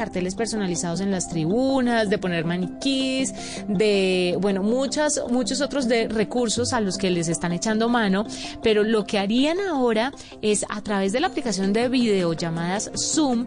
carteles personalizados en las tribunas, de poner maniquís, de, bueno, muchas, muchos otros de recursos a los que les están echando mano, pero lo que harían ahora es a través de la aplicación de videollamadas Zoom,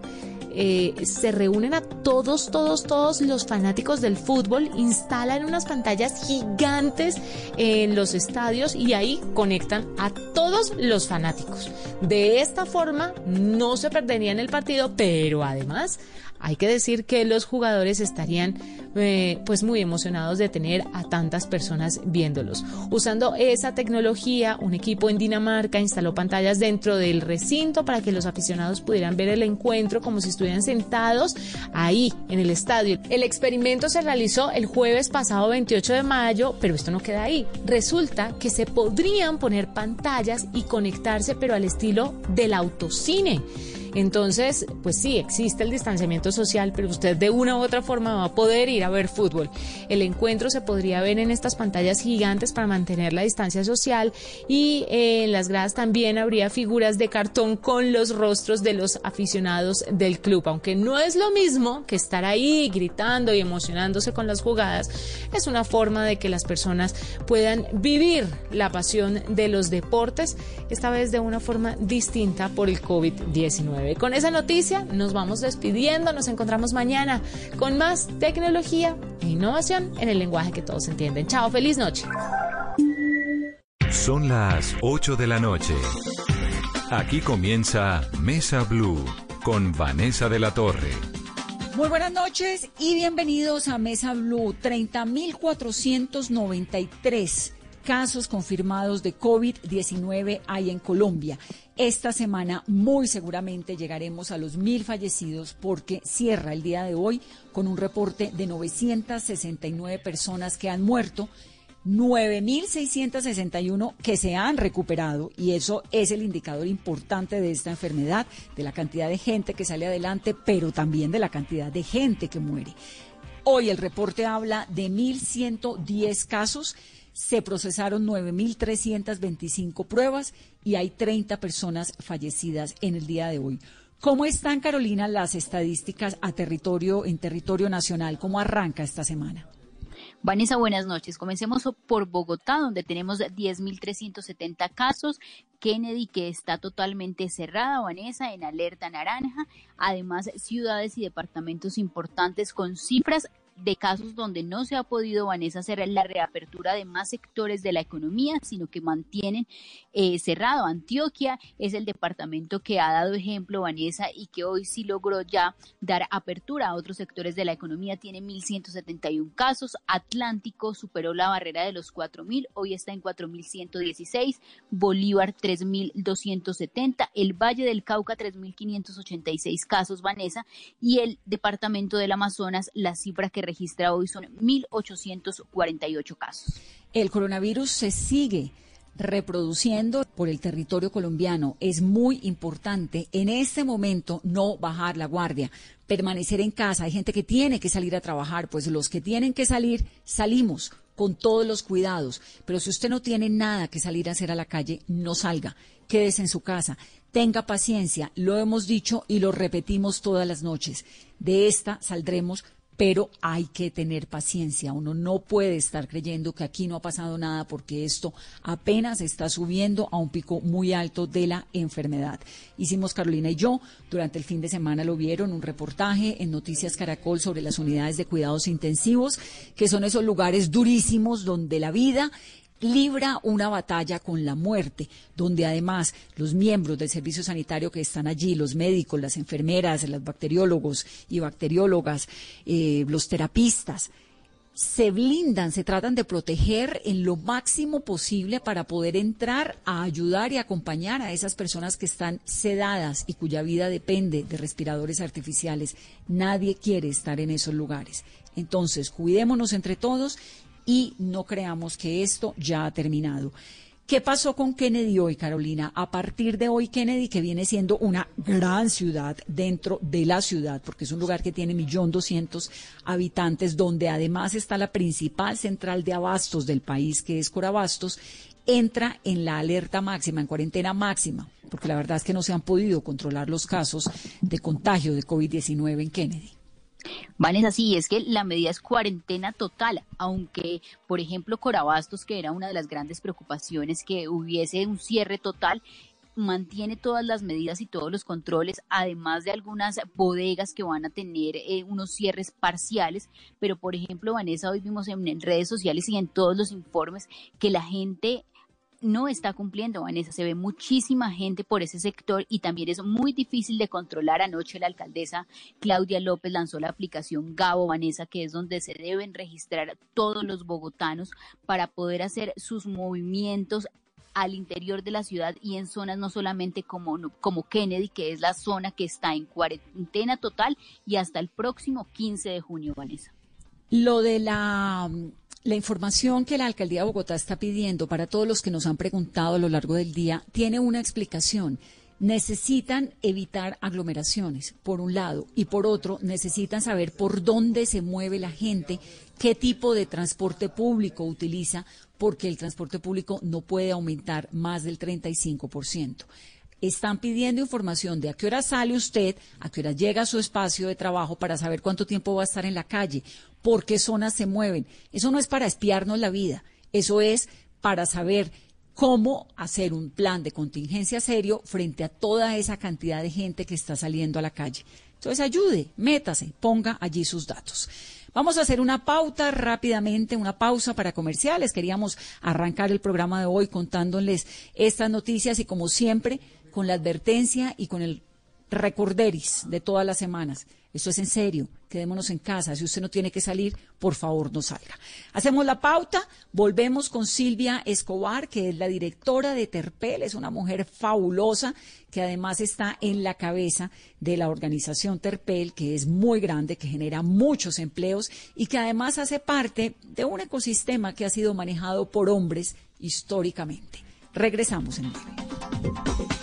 eh, se reúnen a todos, todos, todos los fanáticos del fútbol, instalan unas pantallas gigantes en los estadios y ahí conectan a todos los fanáticos. De esta forma no se perderían el partido, pero además hay que decir que los jugadores estarían eh, pues muy emocionados de tener a tantas personas viéndolos. Usando esa tecnología, un equipo en Dinamarca instaló pantallas dentro del recinto para que los aficionados pudieran ver el encuentro como si estuvieran sentados ahí en el estadio. El experimento se realizó el jueves pasado 28 de mayo, pero esto no queda ahí. Resulta que se podrían poner pantallas y conectarse, pero al estilo del autocine. Entonces, pues sí, existe el distanciamiento social, pero usted de una u otra forma va a poder ir a ver fútbol. El encuentro se podría ver en estas pantallas gigantes para mantener la distancia social y eh, en las gradas también habría figuras de cartón con los rostros de los aficionados del club, aunque no es lo mismo que estar ahí gritando y emocionándose con las jugadas, es una forma de que las personas puedan vivir la pasión de los deportes, esta vez de una forma distinta por el COVID-19. Con esa noticia nos vamos despidiendo, nos encontramos mañana con más tecnología e innovación en el lenguaje que todos entienden. Chao, feliz noche. Son las 8 de la noche. Aquí comienza Mesa Blue con Vanessa de la Torre. Muy buenas noches y bienvenidos a Mesa Blue 30.493 casos confirmados de COVID-19 hay en Colombia. Esta semana muy seguramente llegaremos a los mil fallecidos porque cierra el día de hoy con un reporte de 969 personas que han muerto. 9.661 que se han recuperado y eso es el indicador importante de esta enfermedad, de la cantidad de gente que sale adelante, pero también de la cantidad de gente que muere. Hoy el reporte habla de 1.110 casos se procesaron 9.325 pruebas y hay 30 personas fallecidas en el día de hoy. ¿Cómo están, Carolina, las estadísticas a territorio, en territorio nacional? ¿Cómo arranca esta semana? Vanessa, buenas noches. Comencemos por Bogotá, donde tenemos 10.370 casos. Kennedy, que está totalmente cerrada, Vanessa, en alerta naranja. Además, ciudades y departamentos importantes con cifras de casos donde no se ha podido, Vanessa, hacer la reapertura de más sectores de la economía, sino que mantienen eh, cerrado. Antioquia es el departamento que ha dado ejemplo, Vanessa, y que hoy sí logró ya dar apertura a otros sectores de la economía. Tiene 1.171 casos. Atlántico superó la barrera de los 4.000, hoy está en 4.116. Bolívar 3.270. El Valle del Cauca 3.586 casos, Vanessa. Y el departamento del Amazonas, la cifra que registra hoy son 1.848 casos. El coronavirus se sigue reproduciendo por el territorio colombiano. Es muy importante en este momento no bajar la guardia, permanecer en casa. Hay gente que tiene que salir a trabajar, pues los que tienen que salir, salimos con todos los cuidados. Pero si usted no tiene nada que salir a hacer a la calle, no salga, quédese en su casa. Tenga paciencia, lo hemos dicho y lo repetimos todas las noches. De esta saldremos pero hay que tener paciencia. Uno no puede estar creyendo que aquí no ha pasado nada porque esto apenas está subiendo a un pico muy alto de la enfermedad. Hicimos Carolina y yo, durante el fin de semana lo vieron, un reportaje en Noticias Caracol sobre las unidades de cuidados intensivos, que son esos lugares durísimos donde la vida libra una batalla con la muerte, donde además los miembros del servicio sanitario que están allí, los médicos, las enfermeras, los bacteriólogos y bacteriólogas, eh, los terapistas, se blindan, se tratan de proteger en lo máximo posible para poder entrar a ayudar y acompañar a esas personas que están sedadas y cuya vida depende de respiradores artificiales. Nadie quiere estar en esos lugares. Entonces, cuidémonos entre todos y no creamos que esto ya ha terminado. ¿Qué pasó con Kennedy hoy, Carolina? A partir de hoy, Kennedy, que viene siendo una gran ciudad dentro de la ciudad, porque es un lugar que tiene millón doscientos habitantes, donde además está la principal central de abastos del país, que es Corabastos, entra en la alerta máxima, en cuarentena máxima, porque la verdad es que no se han podido controlar los casos de contagio de COVID-19 en Kennedy. Vanessa, sí, es que la medida es cuarentena total, aunque, por ejemplo, Corabastos, que era una de las grandes preocupaciones que hubiese un cierre total, mantiene todas las medidas y todos los controles, además de algunas bodegas que van a tener eh, unos cierres parciales, pero por ejemplo, Vanessa, hoy vimos en, redes sociales y en todos los informes que la gente no está cumpliendo, Vanessa. Se ve muchísima gente por ese sector y también es muy difícil de controlar. Anoche la alcaldesa Claudia López lanzó la aplicación Gabo, Vanessa, que es donde se deben registrar todos los bogotanos para poder hacer sus movimientos al interior de la ciudad y en zonas no solamente como, como Kennedy, que es la zona que está en cuarentena total y hasta el próximo 15 de junio, Vanessa. Lo de la, la información que la alcaldía de Bogotá está pidiendo para todos los que nos han preguntado a lo largo del día tiene una explicación necesitan evitar aglomeraciones, por un lado, y por otro, necesitan saber por dónde se mueve la gente, qué tipo de transporte público utiliza, porque el transporte público no puede aumentar más del 35%. Están pidiendo información de a qué hora sale usted, a qué hora llega a su espacio de trabajo para saber cuánto tiempo va a estar en la calle, por qué zonas se mueven. Eso no es para espiarnos la vida, eso es para saber cómo hacer un plan de contingencia serio frente a toda esa cantidad de gente que está saliendo a la calle. Entonces ayude, métase, ponga allí sus datos. Vamos a hacer una pauta rápidamente, una pausa para comerciales. Queríamos arrancar el programa de hoy contándoles estas noticias y como siempre con la advertencia y con el recorderis de todas las semanas. Esto es en serio, quedémonos en casa. Si usted no tiene que salir, por favor no salga. Hacemos la pauta, volvemos con Silvia Escobar, que es la directora de Terpel, es una mujer fabulosa que además está en la cabeza de la organización Terpel, que es muy grande, que genera muchos empleos y que además hace parte de un ecosistema que ha sido manejado por hombres históricamente. Regresamos en breve.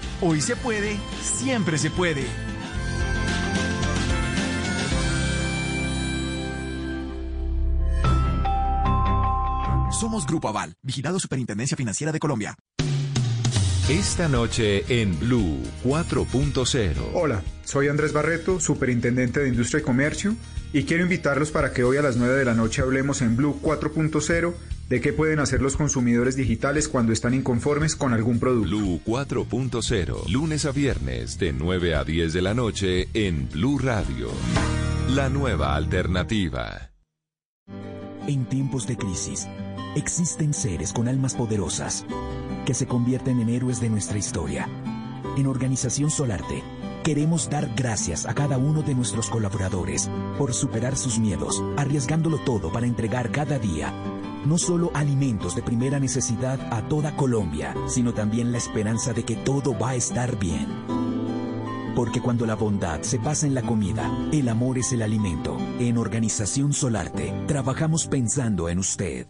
Hoy se puede, siempre se puede. Somos Grupo Aval, vigilado Superintendencia Financiera de Colombia. Esta noche en Blue 4.0. Hola, soy Andrés Barreto, Superintendente de Industria y Comercio, y quiero invitarlos para que hoy a las 9 de la noche hablemos en Blue 4.0 de qué pueden hacer los consumidores digitales cuando están inconformes con algún producto. Blue 4.0, lunes a viernes de 9 a 10 de la noche en Blue Radio. La nueva alternativa. En tiempos de crisis, existen seres con almas poderosas que se convierten en héroes de nuestra historia. En Organización Solarte, queremos dar gracias a cada uno de nuestros colaboradores por superar sus miedos, arriesgándolo todo para entregar cada día no solo alimentos de primera necesidad a toda Colombia, sino también la esperanza de que todo va a estar bien. Porque cuando la bondad se pasa en la comida, el amor es el alimento. En Organización Solarte, trabajamos pensando en usted.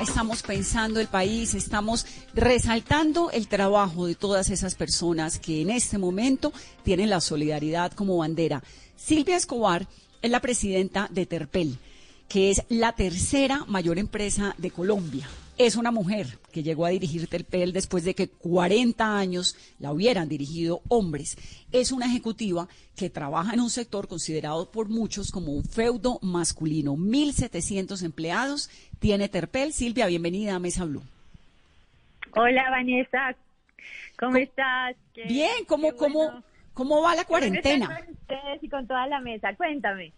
Estamos pensando el país, estamos resaltando el trabajo de todas esas personas que en este momento tienen la solidaridad como bandera. Silvia Escobar es la presidenta de Terpel que es la tercera mayor empresa de Colombia. Es una mujer que llegó a dirigir Terpel después de que 40 años la hubieran dirigido hombres. Es una ejecutiva que trabaja en un sector considerado por muchos como un feudo masculino. 1.700 empleados tiene Terpel. Silvia, bienvenida a Mesa Blue. Hola, Vanessa. ¿Cómo estás? Bien, ¿cómo, cómo, ¿cómo va la cuarentena? Con ustedes y con toda la mesa. Cuéntame.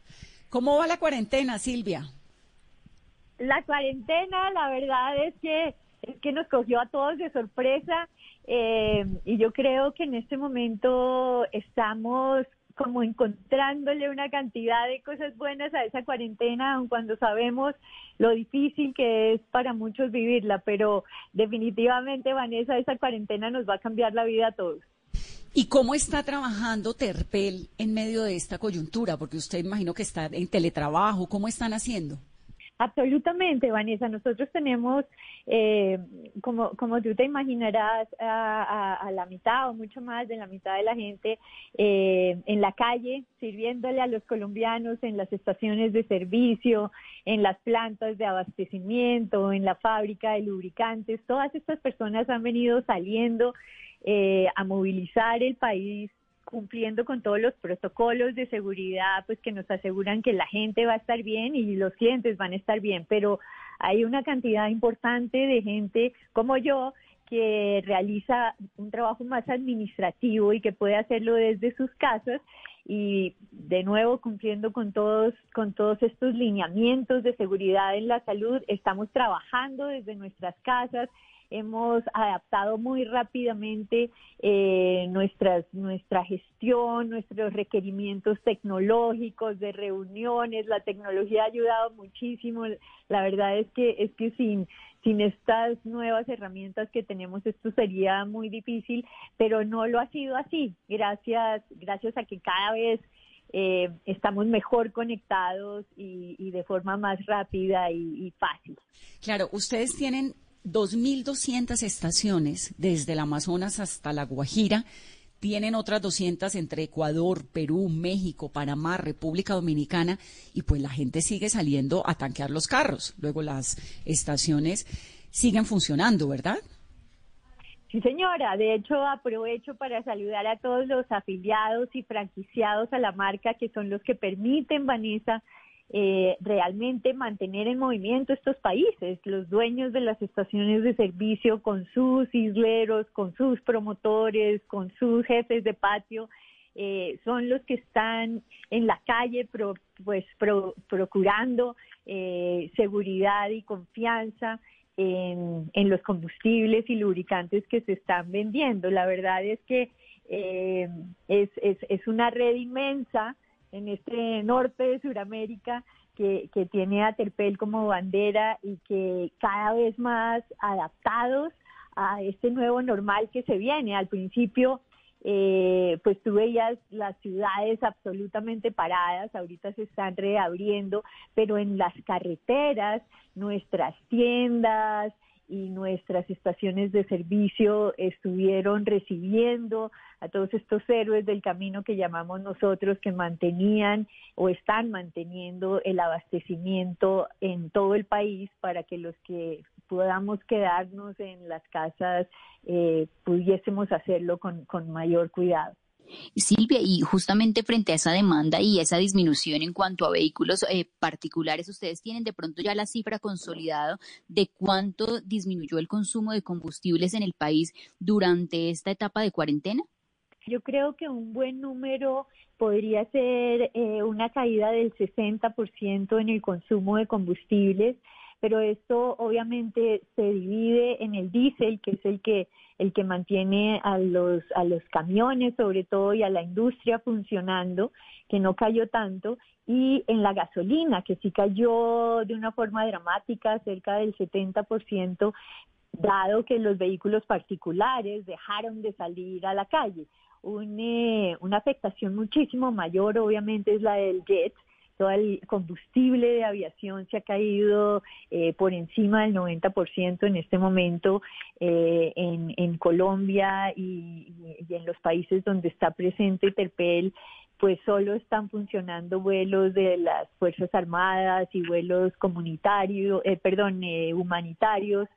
¿Cómo va la cuarentena, Silvia? La cuarentena, la verdad es que es que nos cogió a todos de sorpresa eh, y yo creo que en este momento estamos como encontrándole una cantidad de cosas buenas a esa cuarentena, aun cuando sabemos lo difícil que es para muchos vivirla, pero definitivamente, Vanessa, esa cuarentena nos va a cambiar la vida a todos. ¿Y cómo está trabajando Terpel en medio de esta coyuntura? Porque usted imagino que está en teletrabajo. ¿Cómo están haciendo? Absolutamente, Vanessa. Nosotros tenemos, eh, como, como tú te imaginarás, a, la mitad o mucho más de la mitad de la gente eh, en la calle, sirviéndole a los colombianos en las estaciones de servicio, en las plantas de abastecimiento, en la fábrica de lubricantes. Todas estas personas han venido saliendo eh, a movilizar el país cumpliendo con todos los protocolos de seguridad, pues que nos aseguran que la gente va a estar bien y los clientes van a estar bien, pero hay una cantidad importante de gente como yo que realiza un trabajo más administrativo y que puede hacerlo desde sus casas y de nuevo cumpliendo con todos con todos estos lineamientos de seguridad en la salud, estamos trabajando desde nuestras casas hemos adaptado muy rápidamente eh, nuestras, nuestra gestión, nuestros requerimientos tecnológicos de reuniones. La tecnología ha ayudado muchísimo. La verdad es que es que sin sin estas nuevas herramientas que tenemos esto sería muy difícil, pero no lo ha sido así. Gracias gracias a que cada vez eh, estamos mejor conectados y, de forma más rápida y, y fácil. Claro, ustedes tienen 2.200 estaciones desde el Amazonas hasta la Guajira. Tienen otras 200 entre Ecuador, Perú, México, Panamá, República Dominicana y pues la gente sigue saliendo a tanquear los carros. Luego las estaciones siguen funcionando, ¿verdad? Sí, señora. De hecho, aprovecho para saludar a todos los afiliados y franquiciados a la marca que son los que permiten, Vanessa, eh, realmente mantener en movimiento estos países. Los dueños de las estaciones de servicio con sus isleros, con sus promotores, con sus jefes de patio, eh, son los que están en la calle pues procurando eh, seguridad y confianza en, los combustibles y lubricantes que se están vendiendo. La verdad es que es, es, es una red inmensa en este norte de Sudamérica que, que tiene a Terpel como bandera y que cada vez más adaptados a este nuevo normal que se viene. Al principio, eh, pues tú veías las ciudades absolutamente paradas, ahorita se están reabriendo, pero en las carreteras, nuestras tiendas, y nuestras estaciones de servicio estuvieron recibiendo a todos estos héroes del camino que llamamos nosotros que mantenían o están manteniendo el abastecimiento en todo el país para que los que podamos quedarnos en las casas eh, pudiésemos hacerlo con, con mayor cuidado. Silvia, y justamente frente a esa demanda y esa disminución en cuanto a vehículos eh, particulares, ¿ustedes tienen de pronto ya la cifra consolidada de cuánto disminuyó el consumo de combustibles en el país durante esta etapa de cuarentena? Yo creo que un buen número podría ser eh, una caída del 60% en el consumo de combustibles, pero esto obviamente se divide en el diésel, que es el que el que mantiene a los, a los camiones sobre todo y a la industria funcionando, que no cayó tanto, y en la gasolina, que sí cayó de una forma dramática, cerca del 70%, dado que los vehículos particulares dejaron de salir a la calle. Eh, una afectación muchísimo mayor, obviamente, es la del jet, todo el combustible de aviación se ha caído eh, por encima del 90% en este momento eh, en, en, Colombia y, en los países donde está presente Terpel pues solo están funcionando vuelos de las Fuerzas Armadas y vuelos comunitarios, eh, perdón, humanitarios.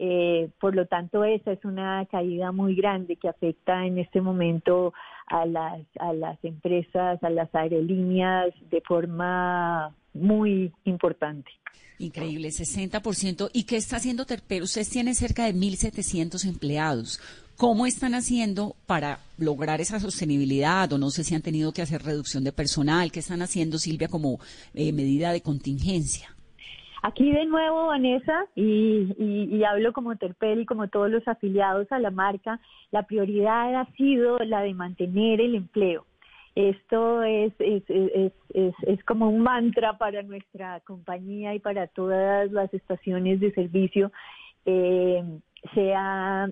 Eh, por lo tanto, esa es una caída muy grande que afecta en este momento a las, a las empresas, a las aerolíneas de forma muy importante. Increíble, 60%. ¿Y qué está haciendo Terpel? Ustedes tienen cerca de 1.700 empleados. ¿Cómo están haciendo para lograr esa sostenibilidad? O no sé si han tenido que hacer reducción de personal. ¿Qué están haciendo, Silvia, como eh, medida de contingencia? Aquí de nuevo, Vanessa, y, hablo como Terpel y como todos los afiliados a la marca, la prioridad ha sido la de mantener el empleo. Esto es, es, es, es, como un mantra para nuestra compañía y para todas las estaciones de servicio. Eh, se, ha,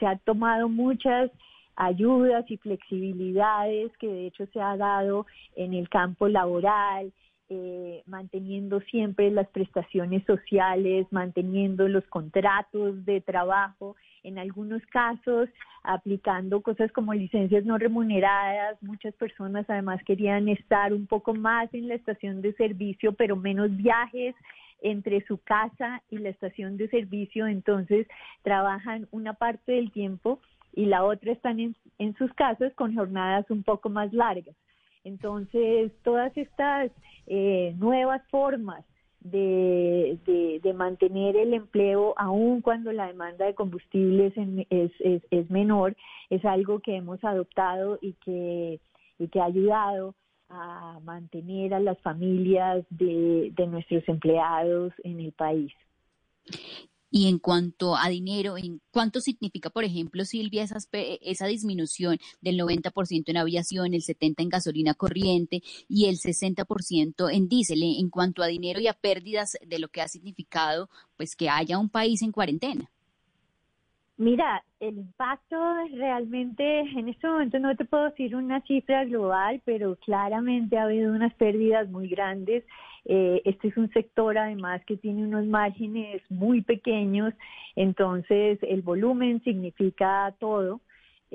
se ha tomado muchas ayudas y flexibilidades que de hecho se ha dado en el campo laboral, eh, manteniendo siempre las prestaciones sociales, manteniendo los contratos de trabajo, en algunos casos aplicando cosas como licencias no remuneradas. Muchas personas además querían estar un poco más en la estación de servicio, pero menos viajes entre su casa y la estación de servicio, entonces trabajan una parte del tiempo y la otra están en, en sus casas con jornadas un poco más largas. Entonces, todas estas eh, nuevas formas de, de, mantener el empleo, aun cuando la demanda de combustibles es, es, es, menor, es algo que hemos adoptado y que, y que ha ayudado a mantener a las familias de, de nuestros empleados en el país. Y en cuanto a dinero, ¿en cuánto significa, por ejemplo, Silvia, esa disminución del 90% en aviación, el 70% en gasolina corriente y el 60% en diésel? En cuanto a dinero y a pérdidas de lo que ha significado, pues que haya un país en cuarentena. Mira, el impacto realmente, en este momento no te puedo decir una cifra global, pero claramente ha habido unas pérdidas muy grandes. Eh, este es un sector además que tiene unos márgenes muy pequeños, entonces el volumen significa todo.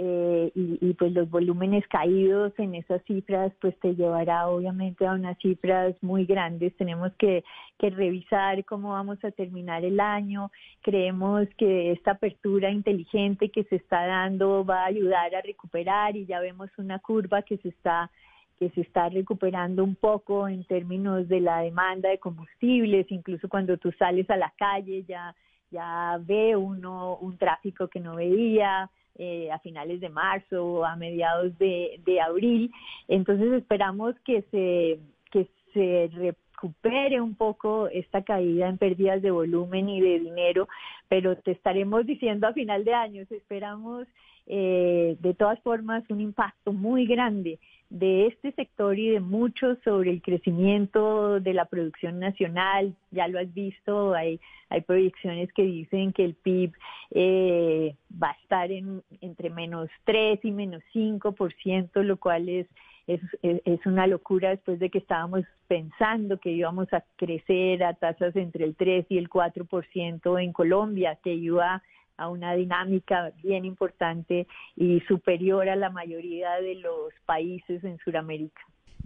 Eh, y, pues los volúmenes caídos en esas cifras pues te llevará obviamente a unas cifras muy grandes. Tenemos que, que revisar cómo vamos a terminar el año. Creemos que esta apertura inteligente que se está dando va a ayudar a recuperar y ya vemos una curva que se está que se está recuperando un poco en términos de la demanda de combustibles, incluso cuando tú sales a la calle ya ya ve uno un tráfico que no veía, eh, a finales de marzo o a mediados de, abril. Entonces esperamos que se, que se recupere un poco esta caída en pérdidas de volumen y de dinero, pero te estaremos diciendo a final de año, esperamos eh, de todas formas un impacto muy grande de este sector y de muchos sobre el crecimiento de la producción nacional. Ya lo has visto, hay, hay proyecciones que dicen que el PIB eh, va a estar en, entre menos 3 y menos 5%, lo cual es, es, es una locura después de que estábamos pensando que íbamos a crecer a tasas entre el 3 y el 4% en Colombia, que iba a una dinámica bien importante y superior a la mayoría de los países en Sudamérica.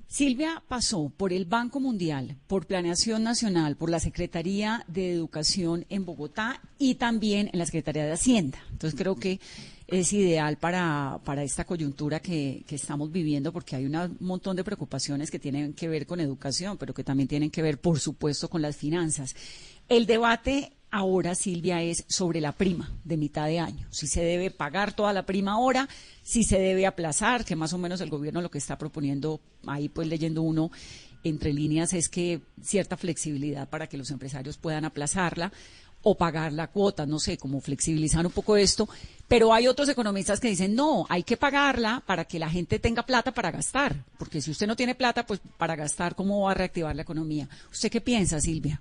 Silvia pasó por el Banco Mundial, por Planeación Nacional, por la Secretaría de Educación en Bogotá y también en la Secretaría de Hacienda. Entonces creo que es ideal para, para esta coyuntura que, que, estamos viviendo porque hay un montón de preocupaciones que tienen que ver con educación, pero que también tienen que ver, por supuesto, con las finanzas. El debate ahora, Silvia, es sobre la prima de mitad de año. Si se debe pagar toda la prima ahora, si se debe aplazar, que más o menos el gobierno lo que está proponiendo, ahí pues leyendo uno entre líneas, es que cierta flexibilidad para que los empresarios puedan aplazarla o pagar la cuota, no sé, como flexibilizar un poco esto. Pero hay otros economistas que dicen, no, hay que pagarla para que la gente tenga plata para gastar, porque si usted no tiene plata, pues para gastar, ¿cómo va a reactivar la economía? ¿Usted qué piensa, Silvia?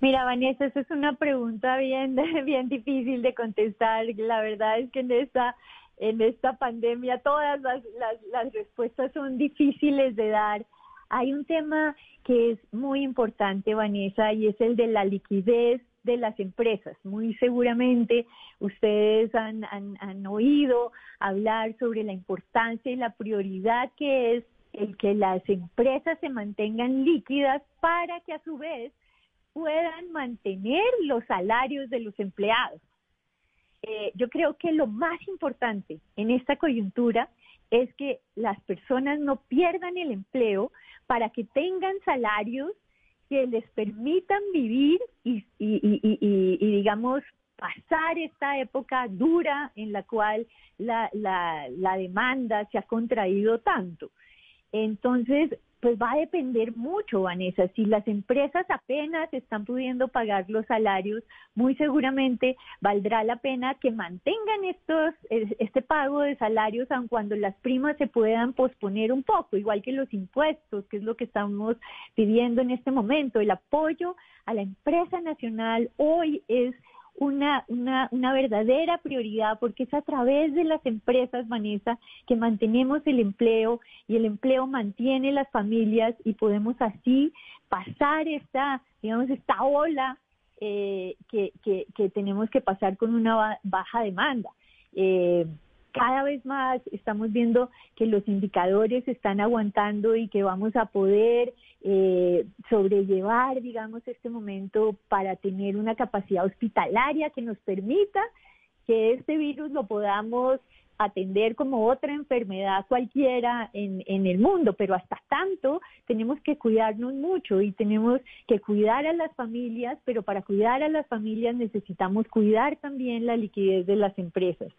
Mira, Vanessa, esa es una pregunta bien, bien difícil de contestar. La verdad es que en esta, en esta pandemia todas las, las, respuestas son difíciles de dar. Hay un tema que es muy importante, Vanessa, y es el de la liquidez de las empresas. Muy seguramente ustedes han, han, han, oído hablar sobre la importancia y la prioridad que es el que las empresas se mantengan líquidas para que a su vez puedan mantener los salarios de los empleados. Eh, yo creo que lo más importante en esta coyuntura es que las personas no pierdan el empleo para que tengan salarios que les permitan vivir y, digamos, pasar esta época dura en la cual la, la demanda se ha contraído tanto. Entonces, pues va a depender mucho, Vanessa. Si las empresas apenas están pudiendo pagar los salarios, muy seguramente valdrá la pena que mantengan estos, este pago de salarios aun cuando las primas se puedan posponer un poco, igual que los impuestos, que es lo que estamos pidiendo en este momento. El apoyo a la empresa nacional hoy es una, una, una verdadera prioridad porque es a través de las empresas, Vanessa, que mantenemos el empleo y el empleo mantiene las familias y podemos así pasar esta, digamos, esta ola eh, que, que, que, tenemos que pasar con una baja demanda. Eh, cada vez más estamos viendo que los indicadores están aguantando y que vamos a poder eh, sobrellevar, digamos, este momento para tener una capacidad hospitalaria que nos permita que este virus lo podamos atender como otra enfermedad cualquiera en, en, el mundo, pero hasta tanto tenemos que cuidarnos mucho y tenemos que cuidar a las familias, pero para cuidar a las familias necesitamos cuidar también la liquidez de las empresas.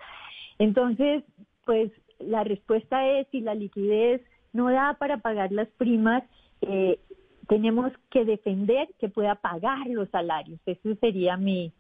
Entonces, pues la respuesta es si la liquidez no da para pagar las primas, eh, tenemos que defender que pueda pagar los salarios. Ese sería mi,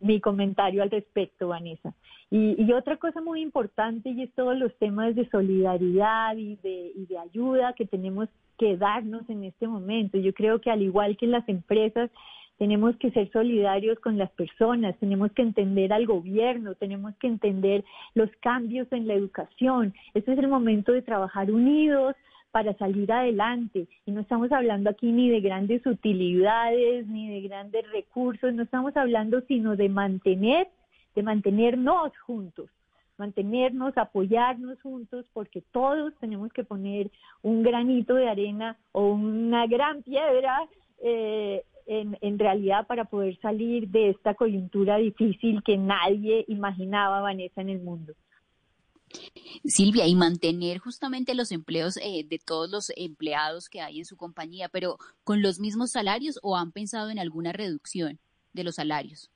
mi comentario al respecto, Vanessa. Y, y, otra cosa muy importante y es todos los temas de solidaridad y de, y de ayuda que tenemos que darnos en este momento. Yo creo que al igual que las empresas, tenemos que ser solidarios con las personas, tenemos que entender al gobierno, tenemos que entender los cambios en la educación. Este es el momento de trabajar unidos para salir adelante. Y no estamos hablando aquí ni de grandes utilidades, ni de grandes recursos, no estamos hablando sino de mantener, de mantenernos juntos mantenernos, apoyarnos juntos, porque todos tenemos que poner un granito de arena o una gran piedra eh, en, en, realidad para poder salir de esta coyuntura difícil que nadie imaginaba, Vanessa, en el mundo. Silvia, y mantener justamente los empleos eh, de todos los empleados que hay en su compañía, pero con los mismos salarios o han pensado en alguna reducción de los salarios?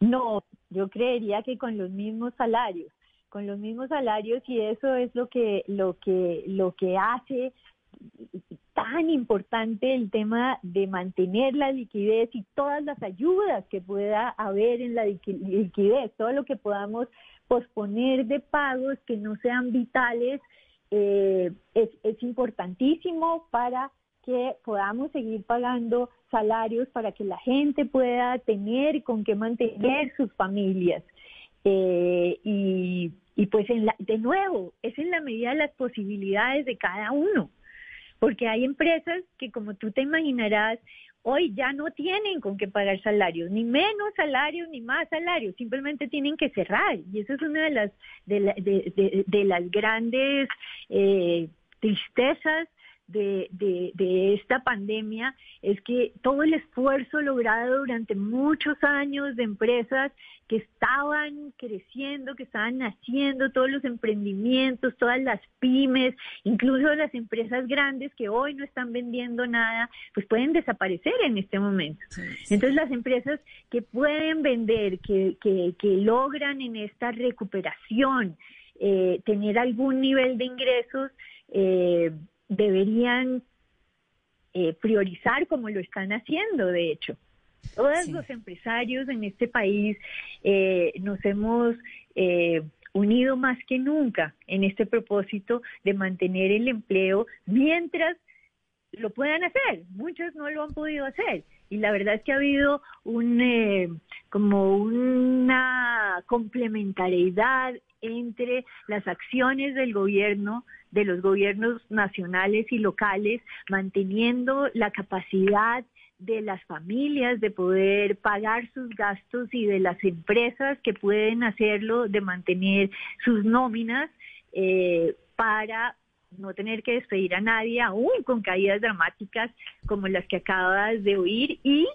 No, yo creería que con los mismos salarios, con los mismos salarios y eso es lo que lo que lo que hace tan importante el tema de mantener la liquidez y todas las ayudas que pueda haber en la liquidez, todo lo que podamos posponer de pagos que no sean vitales, eh, es, importantísimo para que podamos seguir pagando salarios para que la gente pueda tener con qué mantener sus familias. Eh, y, y pues en la, de nuevo, es en la medida de las posibilidades de cada uno porque hay empresas que como tú te imaginarás, hoy ya no tienen con qué pagar salarios, ni menos salarios, ni más salarios, simplemente tienen que cerrar. Y eso es una de las, de, de, las grandes eh, tristezas de, de, de, esta pandemia es que todo el esfuerzo logrado durante muchos años de empresas que estaban creciendo, que estaban naciendo, todos los emprendimientos, todas las pymes, incluso las empresas grandes que hoy no están vendiendo nada, pues pueden desaparecer en este momento. Entonces las empresas que pueden vender, que, que, que logran en esta recuperación eh, tener algún nivel de ingresos, eh, deberían eh, priorizar como lo están haciendo, de hecho. Todos los empresarios en este país eh, nos hemos eh, unido más que nunca en este propósito de mantener el empleo mientras lo puedan hacer. Muchos no lo han podido hacer y la verdad es que ha habido un como una complementariedad entre las acciones del gobierno de los gobiernos nacionales y locales, manteniendo la capacidad de las familias de poder pagar sus gastos y de las empresas que pueden hacerlo de mantener sus nóminas eh, para no tener que despedir a nadie aún con caídas dramáticas como las que acabas de oír y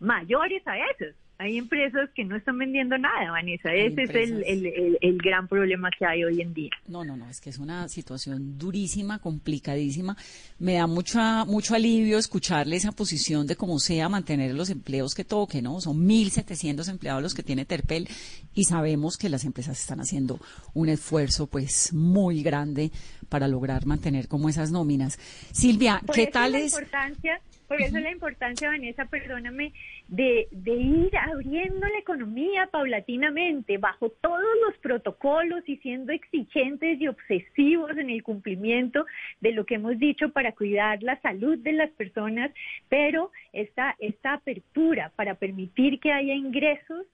mayores a esas hay empresas que no están vendiendo nada, Vanessa. Ese es el, el, gran problema que hay hoy en día. No, no, no, es que es una situación durísima, complicadísima. Me da mucha, mucho alivio escucharle esa posición de cómo sea mantener los empleos que toque, ¿no? Son 1.700 empleados los que tiene Terpel y sabemos que las empresas están haciendo un esfuerzo pues muy grande para lograr mantener como esas nóminas. Silvia, ¿qué tal la es? Importancia Por eso la importancia, Vanessa, perdóname, de, de ir abriendo la economía paulatinamente, bajo todos los protocolos y siendo exigentes y obsesivos en el cumplimiento de lo que hemos dicho para cuidar la salud de las personas, pero esta, esta apertura para permitir que haya ingresos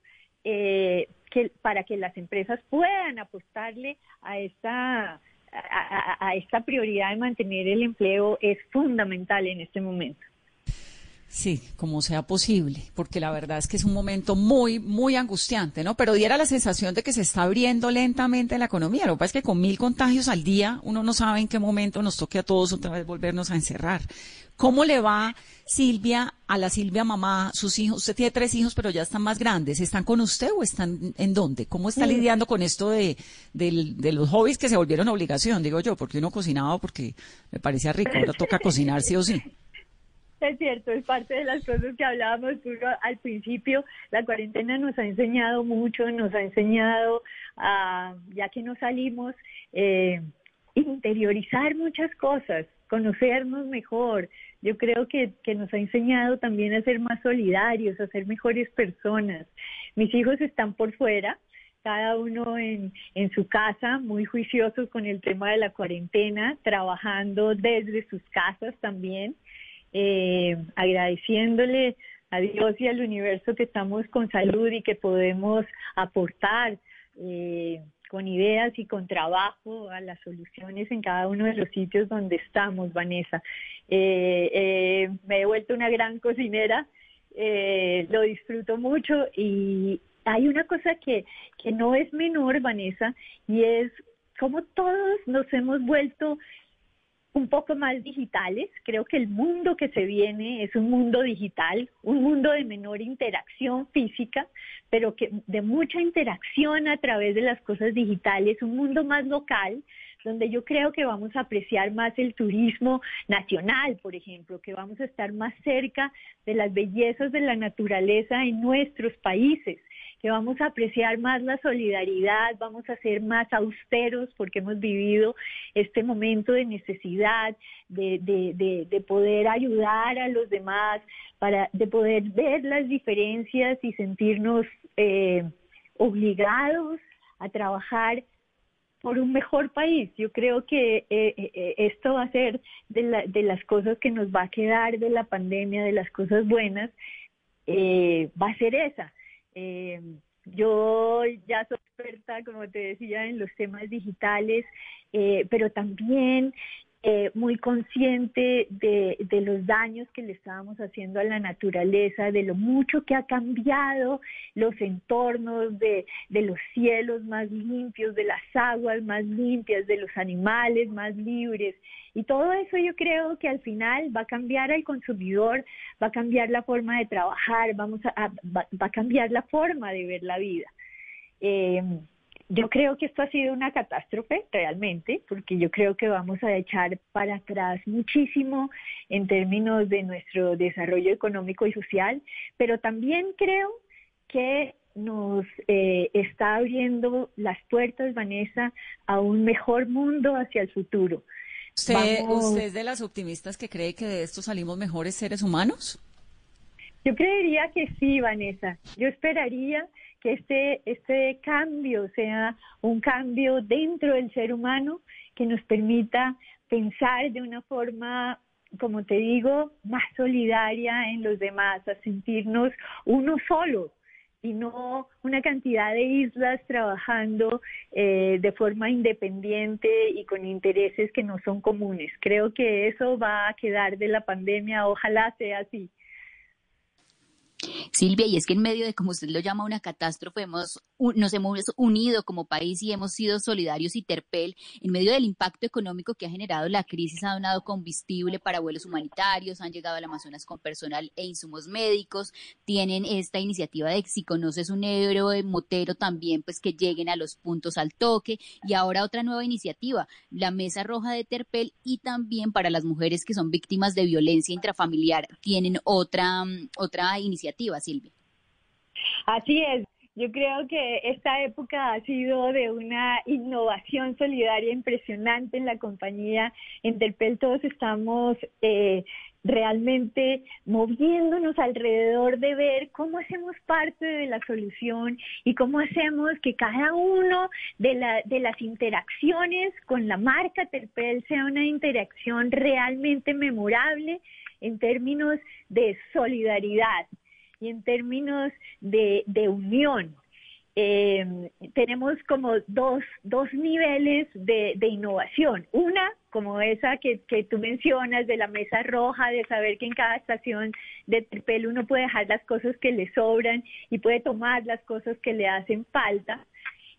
eh, que, para que las empresas puedan apostarle a esta, a, a esta prioridad de mantener el empleo es fundamental en este momento. Sí, como sea posible, porque la verdad es que es un momento muy, muy angustiante, ¿no? Pero diera la sensación de que se está abriendo lentamente la economía. Lo que pasa es que con mil contagios al día, uno no sabe en qué momento nos toque a todos otra vez volvernos a encerrar. ¿Cómo le va, Silvia, a la Silvia mamá, sus hijos? Usted tiene tres hijos, pero ya están más grandes. ¿Están con usted o están en dónde? ¿Cómo está lidiando con esto de, de, los hobbies que se volvieron obligación, digo yo? Porque uno cocinaba porque me parecía rico, ahora toca cocinar sí o sí. Es cierto, es parte de las cosas que hablábamos al principio. La cuarentena nos ha enseñado mucho, nos ha enseñado, a, ya que no salimos, eh, interiorizar muchas cosas, conocernos mejor. Yo creo que, que nos ha enseñado también a ser más solidarios, a ser mejores personas. Mis hijos están por fuera, cada uno en, en su casa, muy juiciosos con el tema de la cuarentena, trabajando desde sus casas también eh, agradeciéndole a Dios y al universo que estamos con salud y que podemos aportar eh, con ideas y con trabajo a las soluciones en cada uno de los sitios donde estamos, Vanessa. Eh, eh, me he vuelto una gran cocinera, lo disfruto mucho y hay una cosa que, que no es menor, Vanessa, y es como todos nos hemos vuelto un poco más digitales. Creo que el mundo que se viene es un mundo digital, un mundo de menor interacción física, pero que de mucha interacción a través de las cosas digitales, un mundo más local, donde yo creo que vamos a apreciar más el turismo nacional, por ejemplo, que vamos a estar más cerca de las bellezas de la naturaleza en nuestros países que vamos a apreciar más la solidaridad, vamos a ser más austeros porque hemos vivido este momento de necesidad, de, poder ayudar a los demás, para, de poder ver las diferencias y sentirnos eh, obligados a trabajar por un mejor país. Yo creo que eh, eh, esto va a ser de, de, las cosas que nos va a quedar de la pandemia, de las cosas buenas, va a ser esa. Eh, yo ya soy experta, como te decía, en los temas digitales, eh, pero también eh, muy consciente de, de, los daños que le estábamos haciendo a la naturaleza, de lo mucho que ha cambiado los entornos, de, de los cielos más limpios, de las aguas más limpias, de los animales más libres. Y todo eso yo creo que al final va a cambiar al consumidor, va a cambiar la forma de trabajar, vamos a, va, a cambiar la forma de ver la vida. Eh, yo creo que esto ha sido una catástrofe realmente, porque yo creo que vamos a echar para atrás muchísimo en términos de nuestro desarrollo económico y social, pero también creo que nos eh, está abriendo las puertas, Vanessa, a un mejor mundo hacia el futuro. ¿Usted, ¿Usted es de las optimistas que cree que de esto salimos mejores seres humanos? Yo creería que sí, Vanessa. Yo esperaría que este, este cambio sea un cambio dentro del ser humano que nos permita pensar de una forma como te digo, más solidaria en los demás, a sentirnos uno solo y no una cantidad de islas trabajando eh, de forma independiente y con intereses que no son comunes. Creo que eso va a quedar de la pandemia, ojalá sea así. Silvia, y es que en medio de, como usted lo llama, una catástrofe, hemos, nos hemos unido como país y hemos sido solidarios y terpel. En medio del impacto económico que ha generado la crisis, ha donado combustible para vuelos humanitarios, han llegado al Amazonas con personal e insumos médicos, tienen esta iniciativa de si conoces un héroe motero también, pues que lleguen a los puntos al toque. Y ahora otra nueva iniciativa, la Mesa Roja de Terpel y también para las mujeres que son víctimas de violencia intrafamiliar, tienen otra, otra iniciativa Silvia. Así es. Yo creo que esta época ha sido de una innovación solidaria impresionante en la compañía. En Terpel todos estamos eh, realmente moviéndonos alrededor de ver cómo hacemos parte de la solución y cómo hacemos que cada uno de, la, de las interacciones con la marca Terpel sea una interacción realmente memorable en términos de solidaridad y en términos de, unión. Eh, tenemos como dos, dos niveles de, innovación. Una, como esa que, que, tú mencionas de la mesa roja, de saber que en cada estación de Tripel uno puede dejar las cosas que le sobran y puede tomar las cosas que le hacen falta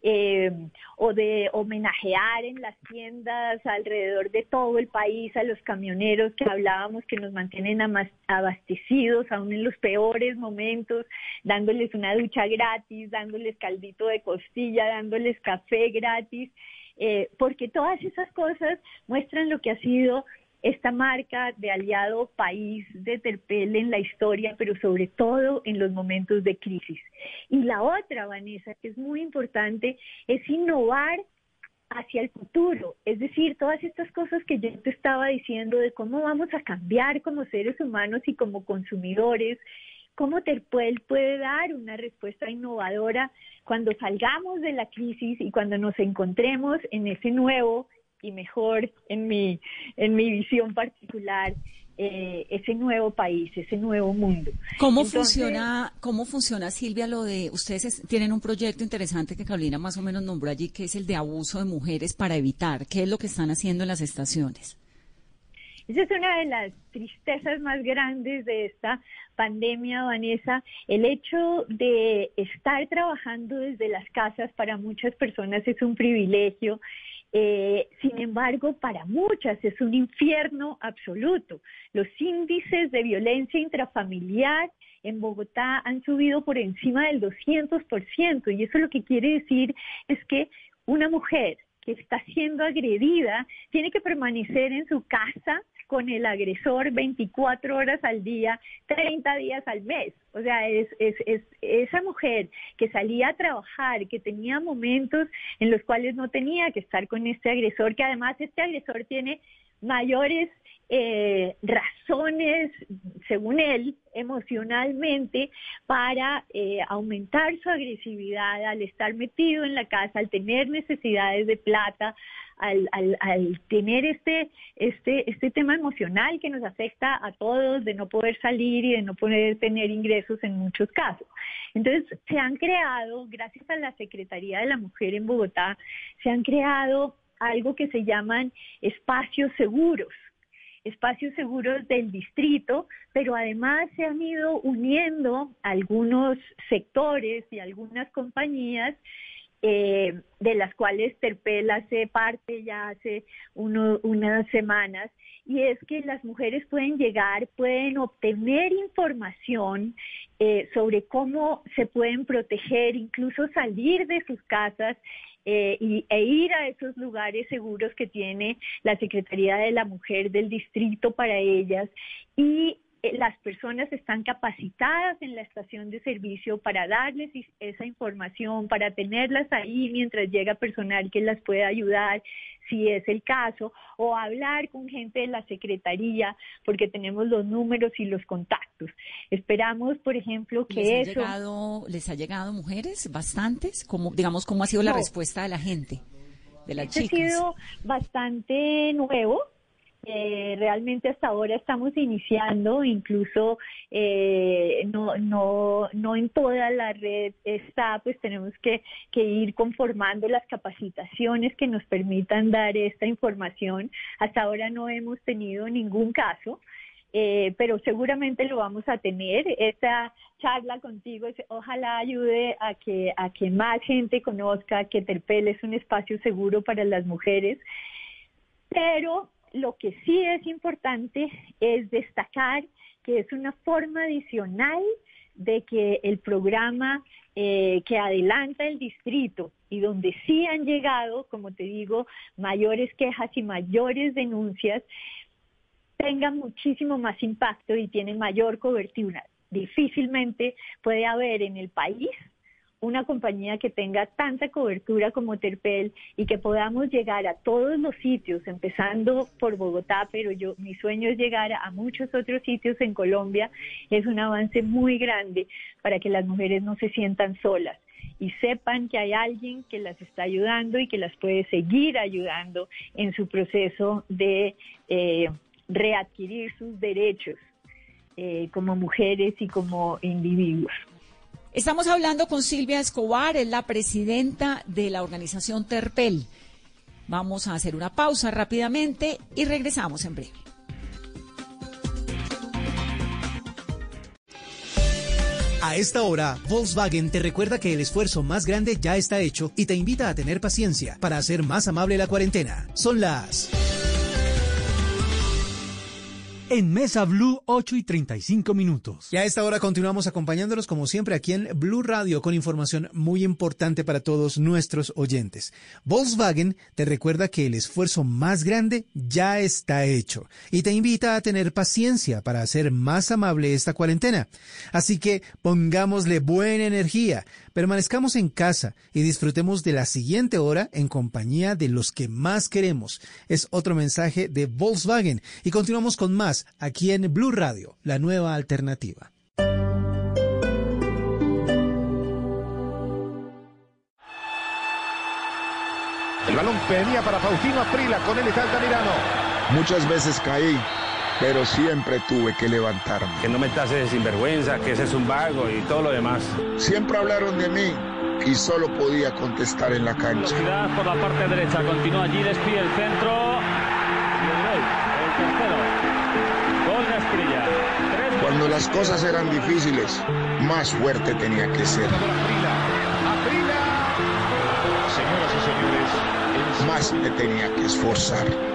eh, o de homenajear en las tiendas alrededor de todo el país a los camioneros que hablábamos que nos mantienen abastecidos aún en los peores momentos, dándoles una ducha gratis, dándoles caldito de costilla, dándoles café gratis, eh, porque todas esas cosas muestran lo que ha sido esta marca de aliado país de Terpel en la historia, pero sobre todo en los momentos de crisis. Y la otra, Vanessa, que es muy importante, es innovar hacia el futuro, es decir, todas estas cosas que yo te estaba diciendo de cómo vamos a cambiar como seres humanos y como consumidores, cómo Terpel puede dar una respuesta innovadora cuando salgamos de la crisis y cuando nos encontremos en ese nuevo y mejor en mi, en mi visión particular eh, ese nuevo país, ese nuevo mundo. ¿Cómo funciona, cómo funciona Silvia lo de ustedes tienen un proyecto interesante que Carolina más o menos nombró allí que es el de abuso de mujeres para evitar? ¿Qué es lo que están haciendo en las estaciones? Esa es una de las tristezas más grandes de esta pandemia, Vanessa. El hecho de estar trabajando desde las casas para muchas personas es un privilegio eh, sin embargo, para muchas es un infierno absoluto. Los índices de violencia intrafamiliar en Bogotá han subido por encima del 200% y eso lo que quiere decir es que una mujer que está siendo agredida tiene que permanecer en su casa con el agresor 24 horas al día, 30 días al mes. O sea, es, es, es, esa mujer que salía a trabajar, que tenía momentos en los cuales no tenía que estar con este agresor, que además este agresor tiene mayores eh, razones, según él, emocionalmente, para eh, aumentar su agresividad al estar metido en la casa, al tener necesidades de plata, al, al, al, tener este, este, este tema emocional que nos afecta a todos de no poder salir y de no poder tener ingresos en muchos casos. Entonces, se han creado, gracias a la Secretaría de la Mujer en Bogotá, se han creado algo que se llaman espacios seguros espacios seguros del distrito, pero además se han ido uniendo algunos sectores y algunas compañías eh, de las cuales Terpel hace parte ya hace unas semanas, y es que las mujeres pueden llegar, pueden obtener información eh, sobre cómo se pueden proteger, incluso salir de sus casas eh, y, e ir a esos lugares seguros que tiene la Secretaría de la Mujer del distrito para ellas. Y las personas están capacitadas en la estación de servicio para darles esa información, para tenerlas ahí mientras llega personal que las pueda ayudar, si es el caso, o hablar con gente de la Secretaría, porque tenemos los números y los contactos. Esperamos, por ejemplo, que ¿Les eso... Ha llegado, ¿Les ha llegado mujeres bastantes? ¿Cómo, digamos, ¿cómo ha sido la respuesta de la gente? De las chicas? Ha sido bastante nuevo, eh, realmente hasta ahora estamos iniciando, incluso eh, no, no, no en toda la red está, pues tenemos que, que ir conformando las capacitaciones que nos permitan dar esta información. Hasta ahora no hemos tenido ningún caso. Eh, pero seguramente lo vamos a tener. Esta charla contigo ojalá ayude a que, a que más gente conozca que Terpel es un espacio seguro para las mujeres, pero lo que sí es importante es destacar que es una forma adicional de que el programa eh, que adelanta el distrito y donde sí han llegado, como te digo, mayores quejas y mayores denuncias, tenga muchísimo más impacto y tiene mayor cobertura. Difícilmente puede haber en el país una compañía que tenga tanta cobertura como Terpel y que podamos llegar a todos los sitios, empezando por Bogotá, pero yo mi sueño es llegar a muchos otros sitios en Colombia, es un avance muy grande para que las mujeres no se sientan solas y sepan que hay alguien que las está ayudando y que las puede seguir ayudando en su proceso de eh, readquirir sus derechos eh, como mujeres y como individuos. Estamos hablando con Silvia Escobar, es la presidenta de la organización Terpel. Vamos a hacer una pausa rápidamente y regresamos en breve. A esta hora, Volkswagen te recuerda que el esfuerzo más grande ya está hecho y te invita a tener paciencia para hacer más amable la cuarentena. Son las en Mesa Blue 8 y 35 minutos. Y a esta hora continuamos acompañándolos como siempre aquí en Blue Radio con información muy importante para todos nuestros oyentes. Volkswagen te recuerda que el esfuerzo más grande ya está hecho y te invita a tener paciencia para hacer más amable esta cuarentena. Así que pongámosle buena energía Permanezcamos en casa y disfrutemos de la siguiente hora en compañía de los que más queremos. Es otro mensaje de Volkswagen y continuamos con más aquí en Blue Radio, la nueva alternativa. El balón venía para Faustino Aprila, con él está Altamirano. Muchas veces caí pero siempre tuve que levantarme. Que no me tases de sinvergüenza, que ese es un vago y todo lo demás. Siempre hablaron de mí y solo podía contestar en la cancha. por la parte derecha, continúa allí, despide el centro. Y el gol, el tercero. Gol de Asprilla. Cuando las cosas eran difíciles, más fuerte tenía que ser. Señoras y señores, más me tenía que esforzar.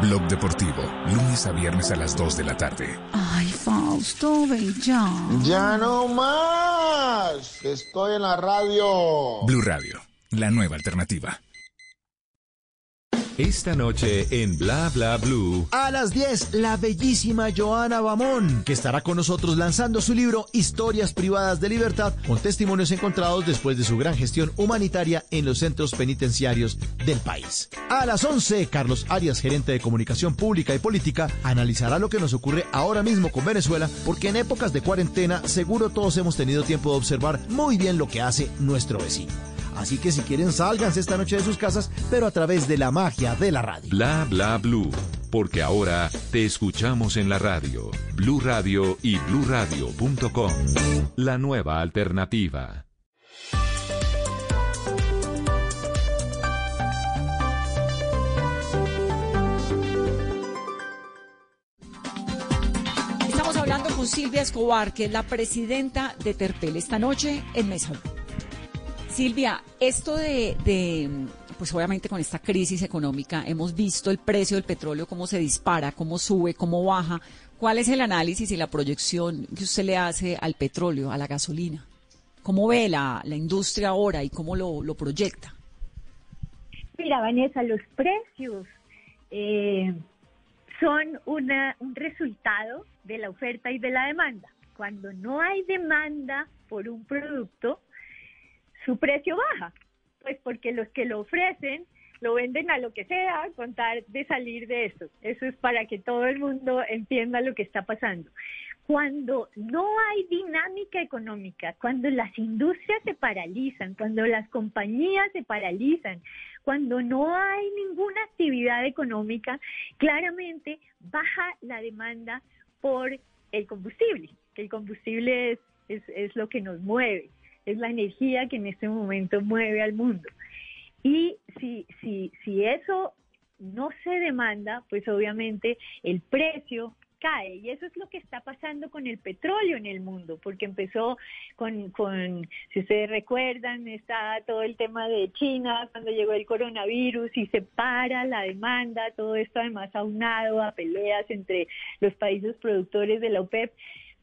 Blog Deportivo, lunes a viernes a las 2 de la tarde. Ay, Fausto, ven ya. Ya no más. Estoy en la radio. Blue Radio, la nueva alternativa. Esta noche en Bla Bla Blue. A las 10, la bellísima Joana Bamón, que estará con nosotros lanzando su libro Historias Privadas de Libertad, con testimonios encontrados después de su gran gestión humanitaria en los centros penitenciarios del país. A las 11, Carlos Arias, gerente de comunicación pública y política, analizará lo que nos ocurre ahora mismo con Venezuela, porque en épocas de cuarentena seguro todos hemos tenido tiempo de observar muy bien lo que hace nuestro vecino. Así que si quieren, sálganse esta noche de sus casas, pero a través de la magia de la radio. Bla bla blue, porque ahora te escuchamos en la radio. Blue Radio y bluradio.com. La nueva alternativa. Estamos hablando con Silvia Escobar, que es la presidenta de Terpel esta noche en Mesa. Silvia, esto de, pues obviamente con esta crisis económica hemos visto el precio del petróleo, cómo se dispara, cómo sube, cómo baja. ¿Cuál es el análisis y la proyección que usted le hace al petróleo, a la gasolina? ¿Cómo ve la, la industria ahora y cómo lo, lo proyecta? Mira, Vanessa, los precios eh, son una, un resultado de la oferta y de la demanda. Cuando no hay demanda por un producto, su precio baja, pues porque los que lo ofrecen lo venden a lo que sea, contar de salir de eso. Eso es para que todo el mundo entienda lo que está pasando. Cuando no hay dinámica económica, cuando las industrias se paralizan, cuando las compañías se paralizan, cuando no hay ninguna actividad económica, claramente baja la demanda por el combustible, que el combustible es, es, es lo que nos mueve es la energía que en este momento mueve al mundo. Y si, si, si eso no se demanda, pues obviamente el precio cae. Y eso es lo que está pasando con el petróleo en el mundo, porque empezó con, con si ustedes recuerdan, está todo el tema de China cuando llegó el coronavirus y se para la demanda, todo esto además aunado a peleas entre los países productores de la OPEP.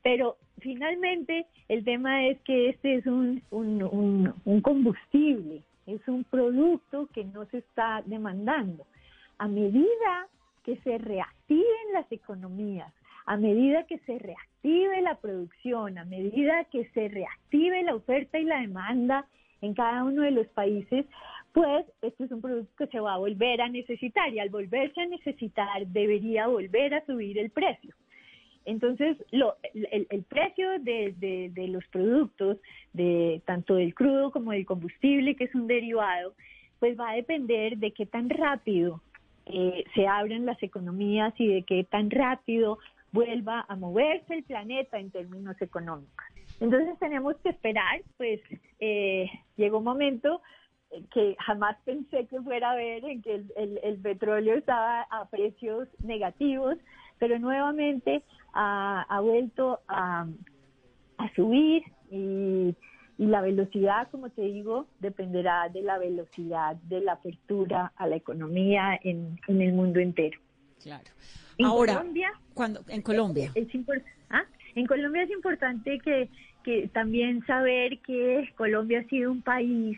Pero finalmente el tema es que este es un, un, combustible, es un producto que no se está demandando. A medida que se reactiven las economías, a medida que se reactive la producción, a medida que se reactive la oferta y la demanda en cada uno de los países, pues este es un producto que se va a volver a necesitar y al volverse a necesitar debería volver a subir el precio. Entonces, lo, el, precio de, de, los productos, de tanto del crudo como del combustible, que es un derivado, pues va a depender de qué tan rápido eh, se abren las economías y de qué tan rápido vuelva a moverse el planeta en términos económicos. Entonces tenemos que esperar, pues eh, llegó un momento que jamás pensé que fuera a ver en que el, petróleo estaba a precios negativos, pero nuevamente ha, vuelto a, subir y, y la velocidad, como te digo, dependerá de la velocidad de la apertura a la economía en, el mundo entero. Claro. En Ahora, Colombia, cuando, en Colombia. Es, ¿ah? En Colombia es importante que, que también saber que Colombia ha sido un país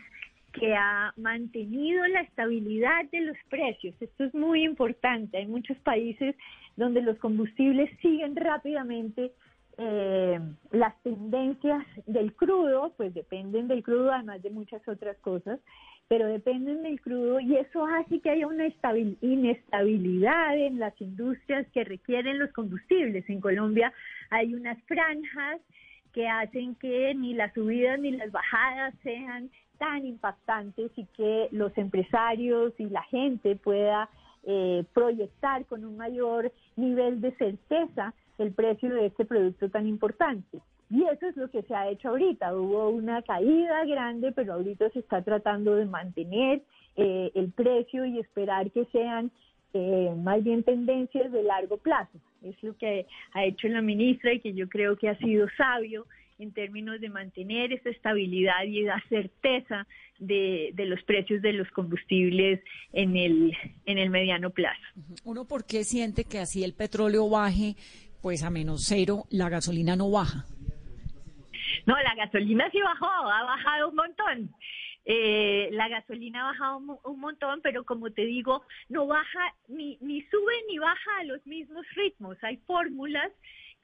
que ha mantenido la estabilidad de los precios. Esto es muy importante. Hay muchos países donde los combustibles siguen rápidamente eh, las tendencias del crudo, pues dependen del crudo, además de muchas otras cosas, pero dependen del crudo y eso hace que haya una inestabilidad en las industrias que requieren los combustibles. En Colombia hay unas franjas que hacen que ni las subidas ni las bajadas sean tan impactantes y que los empresarios y la gente pueda eh, proyectar con un mayor nivel de certeza el precio de este producto tan importante. Y eso es lo que se ha hecho ahorita. Hubo una caída grande, pero ahorita se está tratando de mantener eh, el precio y esperar que sean eh, más bien tendencias de largo plazo. Es lo que ha hecho la ministra y que yo creo que ha sido sabio en términos de mantener esa estabilidad y esa certeza de, de, los precios de los combustibles en el, en el mediano plazo. Uno, ¿por qué siente que así el petróleo baje pues a menos cero, la gasolina no baja. No, la gasolina sí bajó, ha bajado un montón. Eh, la gasolina ha bajado un, montón, pero como te digo, no baja, ni, ni sube ni baja a los mismos ritmos. Hay fórmulas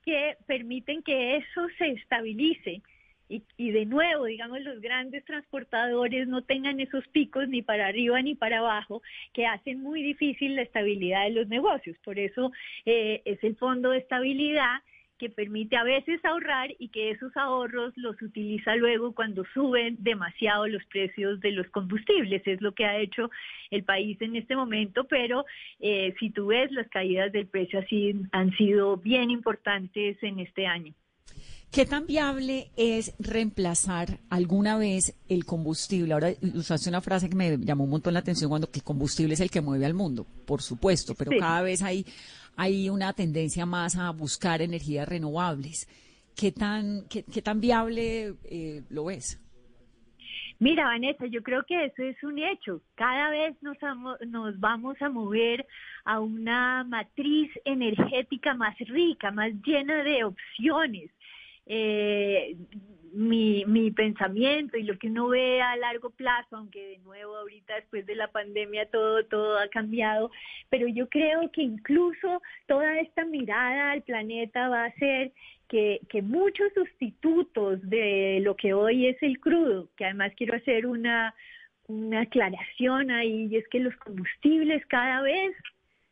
que permiten que eso se estabilice. Y, y, de nuevo, digamos, los grandes transportadores no tengan esos picos ni para arriba ni para abajo que hacen muy difícil la estabilidad de los negocios. Por eso eh, es el fondo de estabilidad que permite a veces ahorrar y que esos ahorros los utiliza luego cuando suben demasiado los precios de los combustibles. Es lo que ha hecho el país en este momento, pero eh, si tú ves las caídas del precio así han sido bien importantes en este año. ¿Qué tan viable es reemplazar alguna vez el combustible? Ahora usaste una frase que me llamó un montón la atención cuando que el combustible es el que mueve al mundo, por supuesto, pero cada vez hay, hay una tendencia más a buscar energías renovables. ¿Qué tan, qué, tan viable eh, lo ves? Mira, Vanessa, yo creo que eso es un hecho. Cada vez nos, nos vamos a mover a una matriz energética más rica, más llena de opciones eh, mi, mi pensamiento y lo que uno ve a largo plazo, aunque de nuevo ahorita después de la pandemia todo, todo ha cambiado, pero yo creo que incluso toda esta mirada al planeta va a hacer que, que muchos sustitutos de lo que hoy es el crudo, que además quiero hacer una, una aclaración ahí, y es que los combustibles cada vez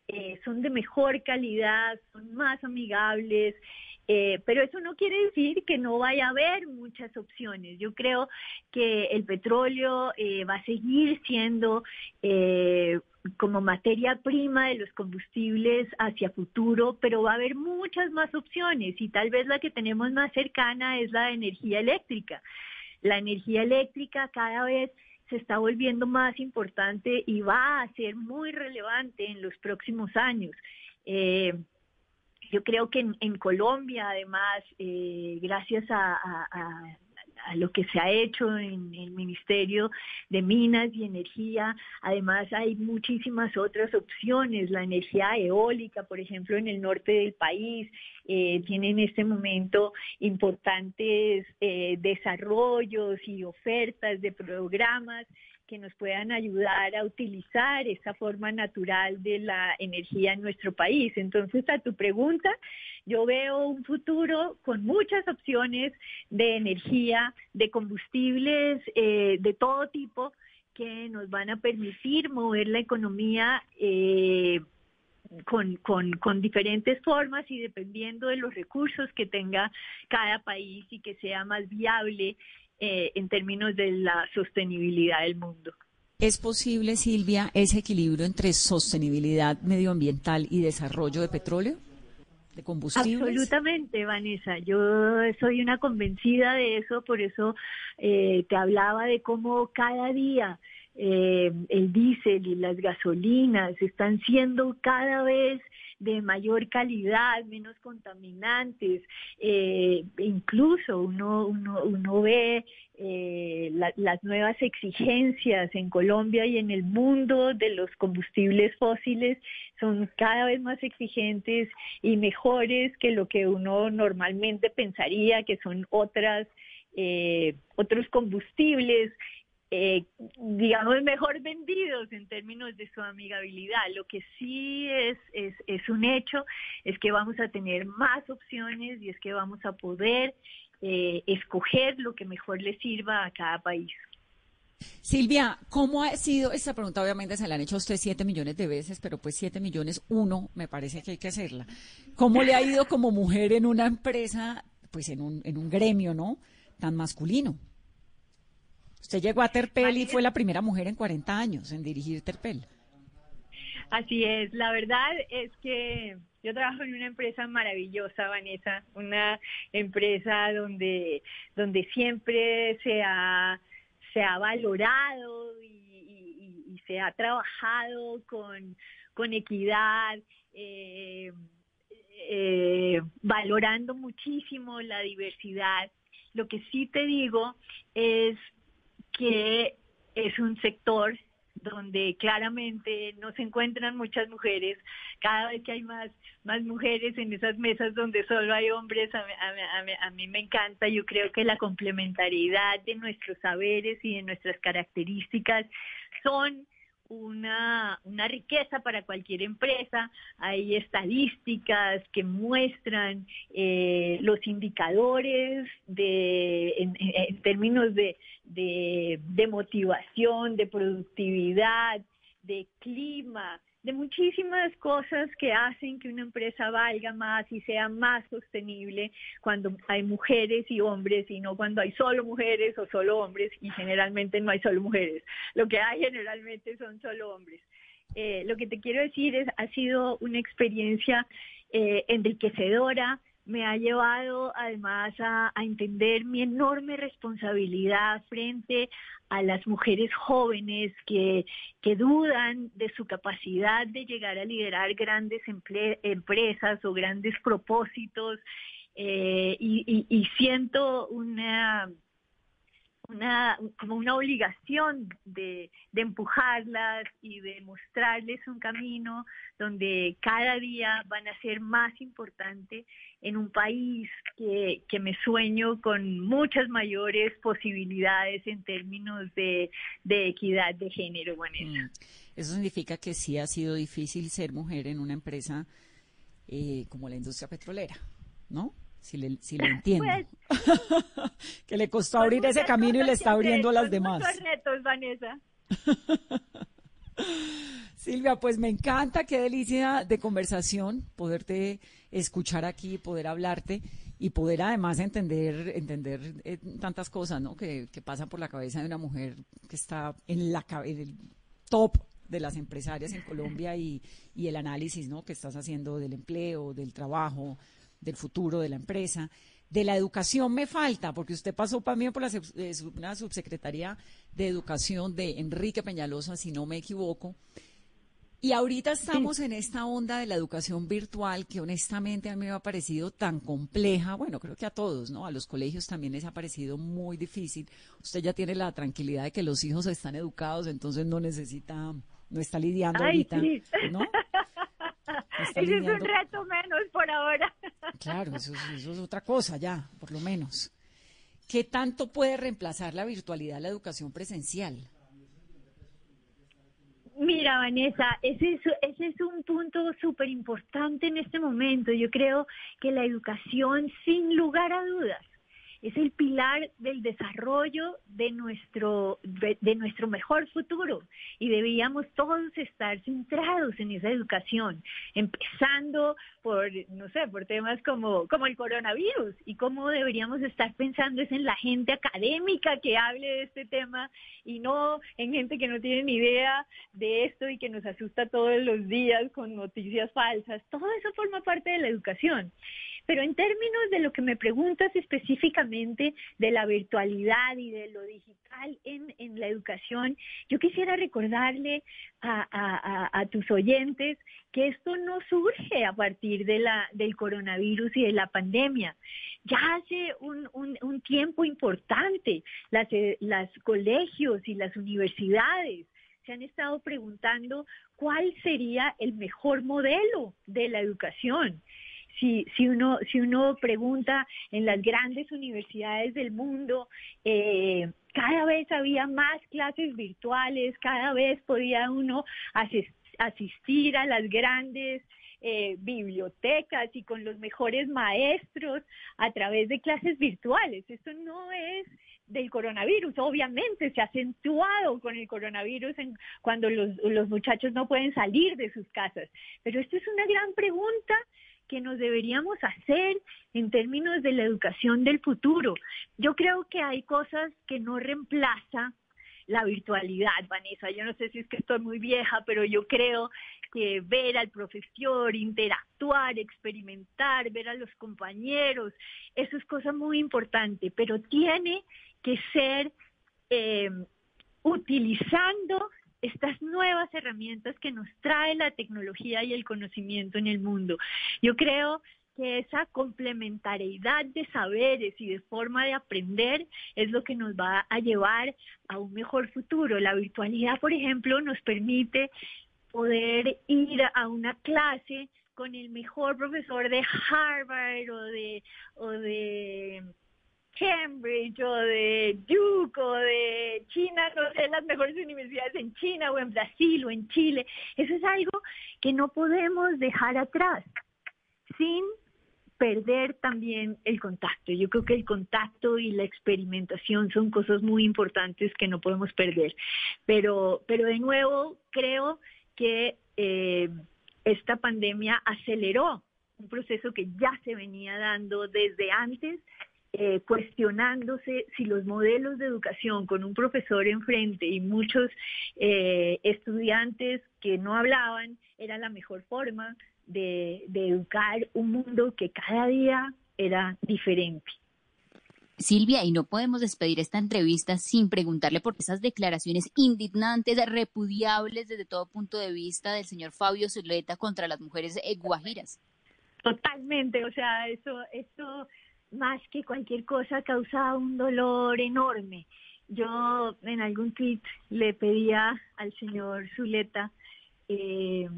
eh, son de mejor calidad, son más amigables, eh, pero eso no quiere decir que no vaya a haber muchas opciones. Yo creo que el petróleo eh, va a seguir siendo eh, como materia prima de los combustibles hacia futuro, pero va a haber muchas más opciones y tal vez la que tenemos más cercana es la energía eléctrica. La energía eléctrica cada vez se está volviendo más importante y va a ser muy relevante en los próximos años. Yo creo que en, Colombia, además, eh, gracias a, lo que se ha hecho en el Ministerio de Minas y Energía. Además, hay muchísimas otras opciones. La energía eólica, por ejemplo, en el norte del país, eh, tiene en este momento importantes eh, desarrollos y ofertas de programas que nos puedan ayudar a utilizar esa forma natural de la energía en nuestro país. Entonces, a tu pregunta, yo veo un futuro con muchas opciones de energía, de combustibles eh, de todo tipo que nos van a permitir mover la economía eh, con, diferentes formas y dependiendo de los recursos que tenga cada país y que sea más viable eh, en términos de la sostenibilidad del mundo. ¿Es posible, Silvia, ese equilibrio entre sostenibilidad medioambiental y desarrollo de petróleo? ¿De combustibles? Absolutamente, Vanessa. Yo soy una convencida de eso, por eso eh, te hablaba de cómo cada día eh, el diésel y las gasolinas están siendo cada vez de mayor calidad, menos contaminantes. Eh, incluso uno, uno, uno ve eh, las nuevas exigencias en Colombia y en el mundo de los combustibles fósiles son cada vez más exigentes y mejores que lo que uno normalmente pensaría que son otras eh, otros combustibles eh, digamos, mejor vendidos en términos de su amigabilidad. Lo que sí es, es, un hecho es que vamos a tener más opciones y es que vamos a poder eh, escoger lo que mejor le sirva a cada país. Silvia, ¿cómo ha sido esta pregunta? Obviamente se la han hecho a usted siete millones de veces, pero pues siete millones uno me parece que hay que hacerla. ¿Cómo le ha ido como mujer en una empresa, pues en un, en un gremio, ¿no? Tan masculino. Usted llegó a Terpel y fue la primera mujer en 40 años en dirigir Terpel. Así es, la verdad es que yo trabajo en una empresa maravillosa, Vanessa, una empresa donde, donde siempre se ha, se ha valorado y, se ha trabajado con, con equidad, eh, eh, valorando muchísimo la diversidad. Lo que sí te digo es que es un sector donde claramente no se encuentran muchas mujeres. Cada vez que hay más, más mujeres en esas mesas donde solo hay hombres, a, a, mí me encanta. Yo creo que la complementariedad de nuestros saberes y de nuestras características son una, una riqueza para cualquier empresa. Hay estadísticas que muestran eh, los indicadores de, en, términos de, de, de motivación, de productividad, de clima, de muchísimas cosas que hacen que una empresa valga más y sea más sostenible cuando hay mujeres y hombres y no cuando hay solo mujeres o solo hombres y generalmente no hay solo mujeres. Lo que hay generalmente son solo hombres. Eh, lo que te quiero decir es, ha sido una experiencia eh, enriquecedora, me ha llevado además a, entender mi enorme responsabilidad frente a las mujeres jóvenes que, que dudan de su capacidad de llegar a liderar grandes empresas o grandes propósitos eh, y siento una una, como una obligación de, de, empujarlas y de mostrarles un camino donde cada día van a ser más importantes en un país que, me sueño con muchas mayores posibilidades en términos de, de equidad de género, Vanessa. Mm. Eso significa que sí ha sido difícil ser mujer en una empresa eh, como la industria petrolera, ¿no? Si le, si le entiendo. Pues, que le costó abrir ese camino y le está abriendo a las demás. Vanessa. Silvia, pues me encanta, qué delicia de conversación, poderte escuchar aquí, poder hablarte y poder además entender, entender eh, tantas cosas, ¿no? Que, que, pasan por la cabeza de una mujer que está en la en el top de las empresarias en Colombia y, y el análisis, ¿no? Que estás haciendo del empleo, del trabajo, del futuro de la empresa. De la educación me falta, porque usted pasó también por la, eh, una subsecretaría de educación de Enrique Peñalosa, si no me equivoco. Y ahorita estamos en esta onda de la educación virtual que honestamente a mí me ha parecido tan compleja. Bueno, creo que a todos, ¿no? A los colegios también les ha parecido muy difícil. Usted ya tiene la tranquilidad de que los hijos están educados, entonces no necesita, no está lidiando ahorita, ¿no? Ese es un reto menos por ahora. Claro, eso, eso es otra cosa ya, por lo menos. ¿Qué tanto puede reemplazar la virtualidad la educación presencial? Mira, Vanessa, ese es, ese es un punto súper importante en este momento. Yo creo que la educación, sin lugar a dudas, es el pilar del desarrollo de nuestro, de, nuestro mejor futuro y deberíamos todos estar centrados en esa educación, empezando por, no sé, por temas como, como el coronavirus y cómo deberíamos estar pensando es en la gente académica que hable de este tema y no en gente que no tiene ni idea de esto y que nos asusta todos los días con noticias falsas. Todo eso forma parte de la educación. Pero en términos de lo que me preguntas específicamente de la virtualidad y de lo digital en, en la educación, yo quisiera recordarle a, a, tus oyentes que esto no surge a partir de la, del coronavirus y de la pandemia. Ya hace un, un, un tiempo importante las, las colegios y las universidades se han estado preguntando cuál sería el mejor modelo de la educación si, si, uno, si uno pregunta en las grandes universidades del mundo, eh, cada vez había más clases virtuales, cada vez podía uno asistir a las grandes eh, bibliotecas y con los mejores maestros a través de clases virtuales. Esto no es del coronavirus, obviamente se ha acentuado con el coronavirus en, cuando los, los muchachos no pueden salir de sus casas. Pero esto es una gran pregunta que nos deberíamos hacer en términos de la educación del futuro. Yo creo que hay cosas que no reemplaza la virtualidad, Vanessa. Yo no sé si es que estoy muy vieja, pero yo creo que ver al profesor, interactuar, experimentar, ver a los compañeros, eso es cosa muy importante, pero tiene que ser eh, utilizando estas nuevas herramientas que nos trae la tecnología y el conocimiento en el mundo. Yo creo que esa complementariedad de saberes y de forma de aprender es lo que nos va a llevar a un mejor futuro. La virtualidad, por ejemplo, nos permite poder ir a una clase con el mejor profesor de Harvard o de, o de Cambridge o de Duke o de China, no sé, las mejores universidades en China o en Brasil o en Chile. Eso es algo que no podemos dejar atrás sin perder también el contacto. Yo creo que el contacto y la experimentación son cosas muy importantes que no podemos perder. Pero, pero de nuevo, creo que eh, esta pandemia aceleró un proceso que ya se venía dando desde antes eh, cuestionándose si los modelos de educación con un profesor enfrente y muchos eh, estudiantes que no hablaban era la mejor forma de, de educar un mundo que cada día era diferente. Silvia, y no podemos despedir esta entrevista sin preguntarle por esas declaraciones indignantes, repudiables desde todo punto de vista del señor Fabio Zuleta contra las mujeres guajiras. Totalmente, o sea, eso, eso más que cualquier cosa causaba un dolor enorme. Yo en algún tweet le pedía al señor Zuleta eh,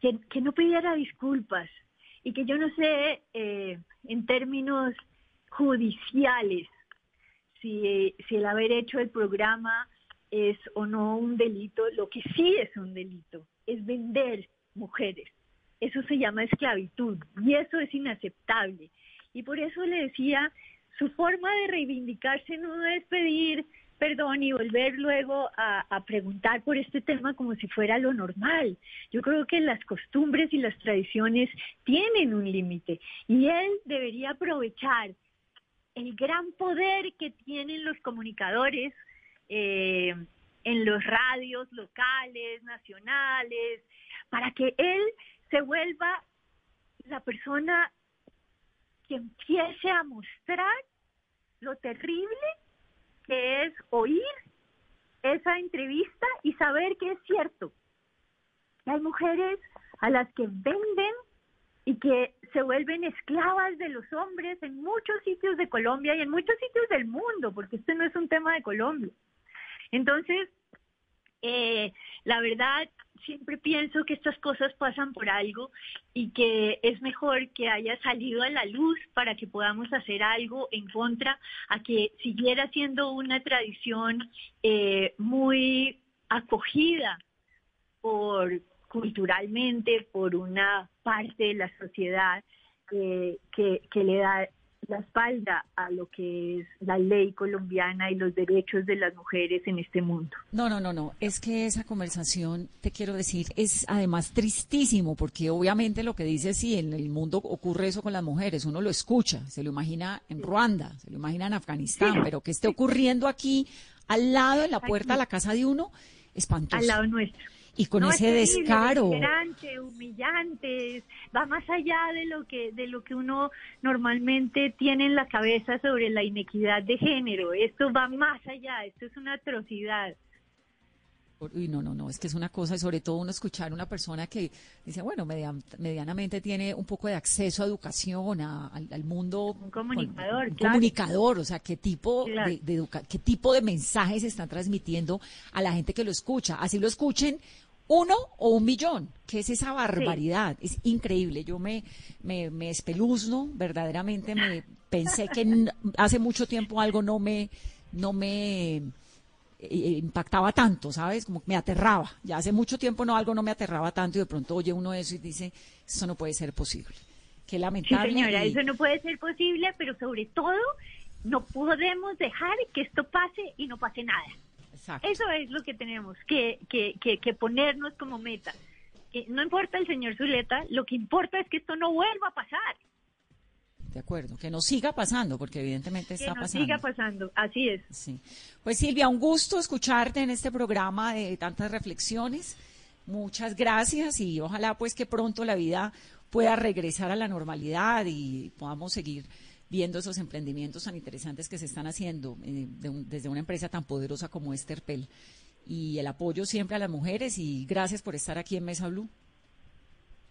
que, no pidiera disculpas y que yo no sé eh, en términos judiciales si, si el haber hecho el programa es o no un delito. Lo que sí es un delito es vender mujeres. Eso se llama esclavitud y eso es inaceptable. Y por eso le decía, su forma de reivindicarse no es pedir perdón y volver luego a, preguntar por este tema como si fuera lo normal. Yo creo que las costumbres y las tradiciones tienen un límite y él debería aprovechar el gran poder que tienen los comunicadores eh, en los radios locales, nacionales, para que él se vuelva la persona empiece a mostrar lo terrible que es oír esa entrevista y saber que es cierto, Las mujeres a las que venden y que se vuelven esclavas de los hombres en muchos sitios de Colombia y en muchos sitios del mundo, porque este no es un tema de Colombia. Entonces, eh, la verdad, siempre pienso que estas cosas pasan por algo y que es mejor que haya salido a la luz para que podamos hacer algo en contra a que siguiera siendo una tradición eh, muy acogida por culturalmente por una parte de la sociedad eh, que, que le da la espalda a lo que es la ley colombiana y los derechos de las mujeres en este mundo. No, no, no, no. Es que esa conversación, te quiero decir, es además tristísimo, porque obviamente lo que dice, sí, en el mundo ocurre eso con las mujeres, uno lo escucha, se lo imagina en Ruanda, se lo imagina en Afganistán, pero que esté ocurriendo aquí, al lado, en la puerta de la casa de uno, espantoso. Al lado nuestro y con ese descaro. humillante va más allá de lo que de lo que uno normalmente tiene en la cabeza sobre la inequidad de género. Esto va más allá esto es una atrocidad Uy, no, no, no, es que es una cosa, y sobre todo uno escuchar a una persona que dice, bueno, medianamente tiene un poco de acceso a educación, al, mundo. Un comunicador, un comunicador, o sea, qué tipo, de, de qué tipo de mensajes están transmitiendo a la gente que lo escucha. Así lo escuchen uno o un millón, que es esa barbaridad, es increíble. Yo me, me, me espeluzno, verdaderamente me pensé que hace mucho tiempo algo no me, no me impactaba tanto, ¿sabes? Como me aterraba. Ya hace mucho tiempo no algo no me aterraba tanto y de pronto oye uno eso y dice, eso no puede ser posible. Qué lamentable. Sí, señora, eso no puede ser posible, pero sobre todo no podemos dejar que esto pase y no pase nada. Eso es lo que tenemos que, que, que, ponernos como meta. Que no importa el señor Zuleta, lo que importa es que esto no vuelva a pasar. De acuerdo, que no siga pasando, porque evidentemente está pasando. Que siga pasando, así es. Sí. Pues Silvia, un gusto escucharte en este programa de tantas reflexiones. Muchas gracias y ojalá pues que pronto la vida pueda regresar a la normalidad y podamos seguir viendo esos emprendimientos tan interesantes que se están haciendo eh, desde una empresa tan poderosa como Esterpel. Y el apoyo siempre a las mujeres y gracias por estar aquí en Mesa Blue.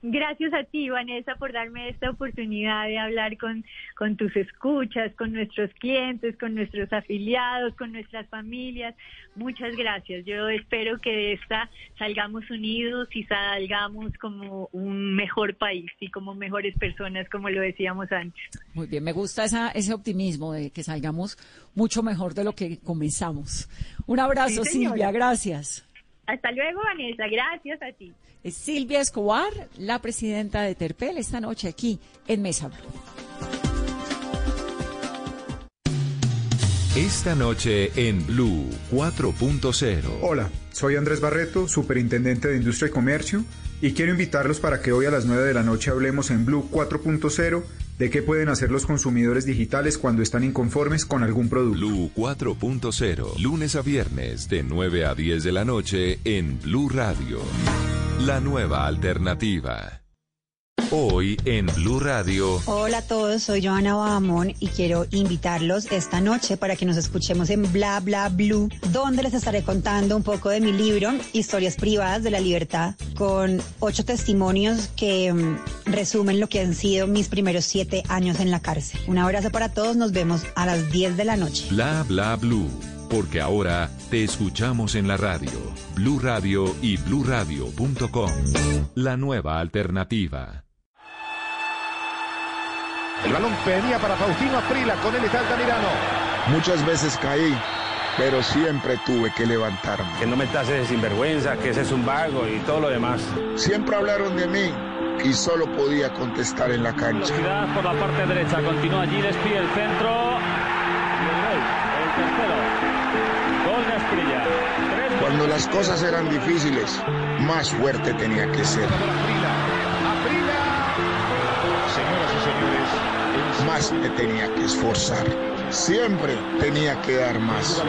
Gracias a ti, Vanessa, por darme esta oportunidad de hablar con, con tus escuchas, con nuestros clientes, con nuestros afiliados, con nuestras familias. Muchas gracias. Yo espero que de esta salgamos unidos y salgamos como un mejor país y como mejores personas, como lo decíamos antes. Muy bien, me gusta esa, ese optimismo de que salgamos mucho mejor de lo que comenzamos. Un abrazo, Silvia, gracias. Hasta luego, Vanessa. Gracias a ti. Es Silvia Escobar, la presidenta de Terpel, esta noche aquí en Mesa Blue. Esta noche en Blue 4.0. Hola, soy Andrés Barreto, superintendente de Industria y Comercio, y quiero invitarlos para que hoy a las 9 de la noche hablemos en Blue 4.0 de qué pueden hacer los consumidores digitales cuando están inconformes con algún producto. Blue 4.0, lunes a viernes de 9 a 10 de la noche en Blue Radio. La nueva alternativa. Hoy en Blue Radio. Hola a todos, soy Joana Bahamón y quiero invitarlos esta noche para que nos escuchemos en Bla Bla Blue, donde les estaré contando un poco de mi libro, Historias Privadas de la Libertad, con ocho testimonios que mm, resumen lo que han sido mis primeros siete años en la cárcel. Un abrazo para todos, nos vemos a las 10 de la noche. Bla Bla Blue porque ahora te escuchamos en la radio, Blue Radio y bluradio.com. La nueva alternativa. El balón venía para Faustino Aprila, con él está Altamirano. Muchas veces caí, pero siempre tuve que levantarme. Que no me tases de sinvergüenza, que ese es un vago y todo lo demás. Siempre hablaron de mí y solo podía contestar en la cancha. Velocidad por la parte derecha, continúa allí, despide el centro. Cuando las cosas eran difíciles, más fuerte tenía que ser. más me tenía que esforzar. Siempre tenía que dar más.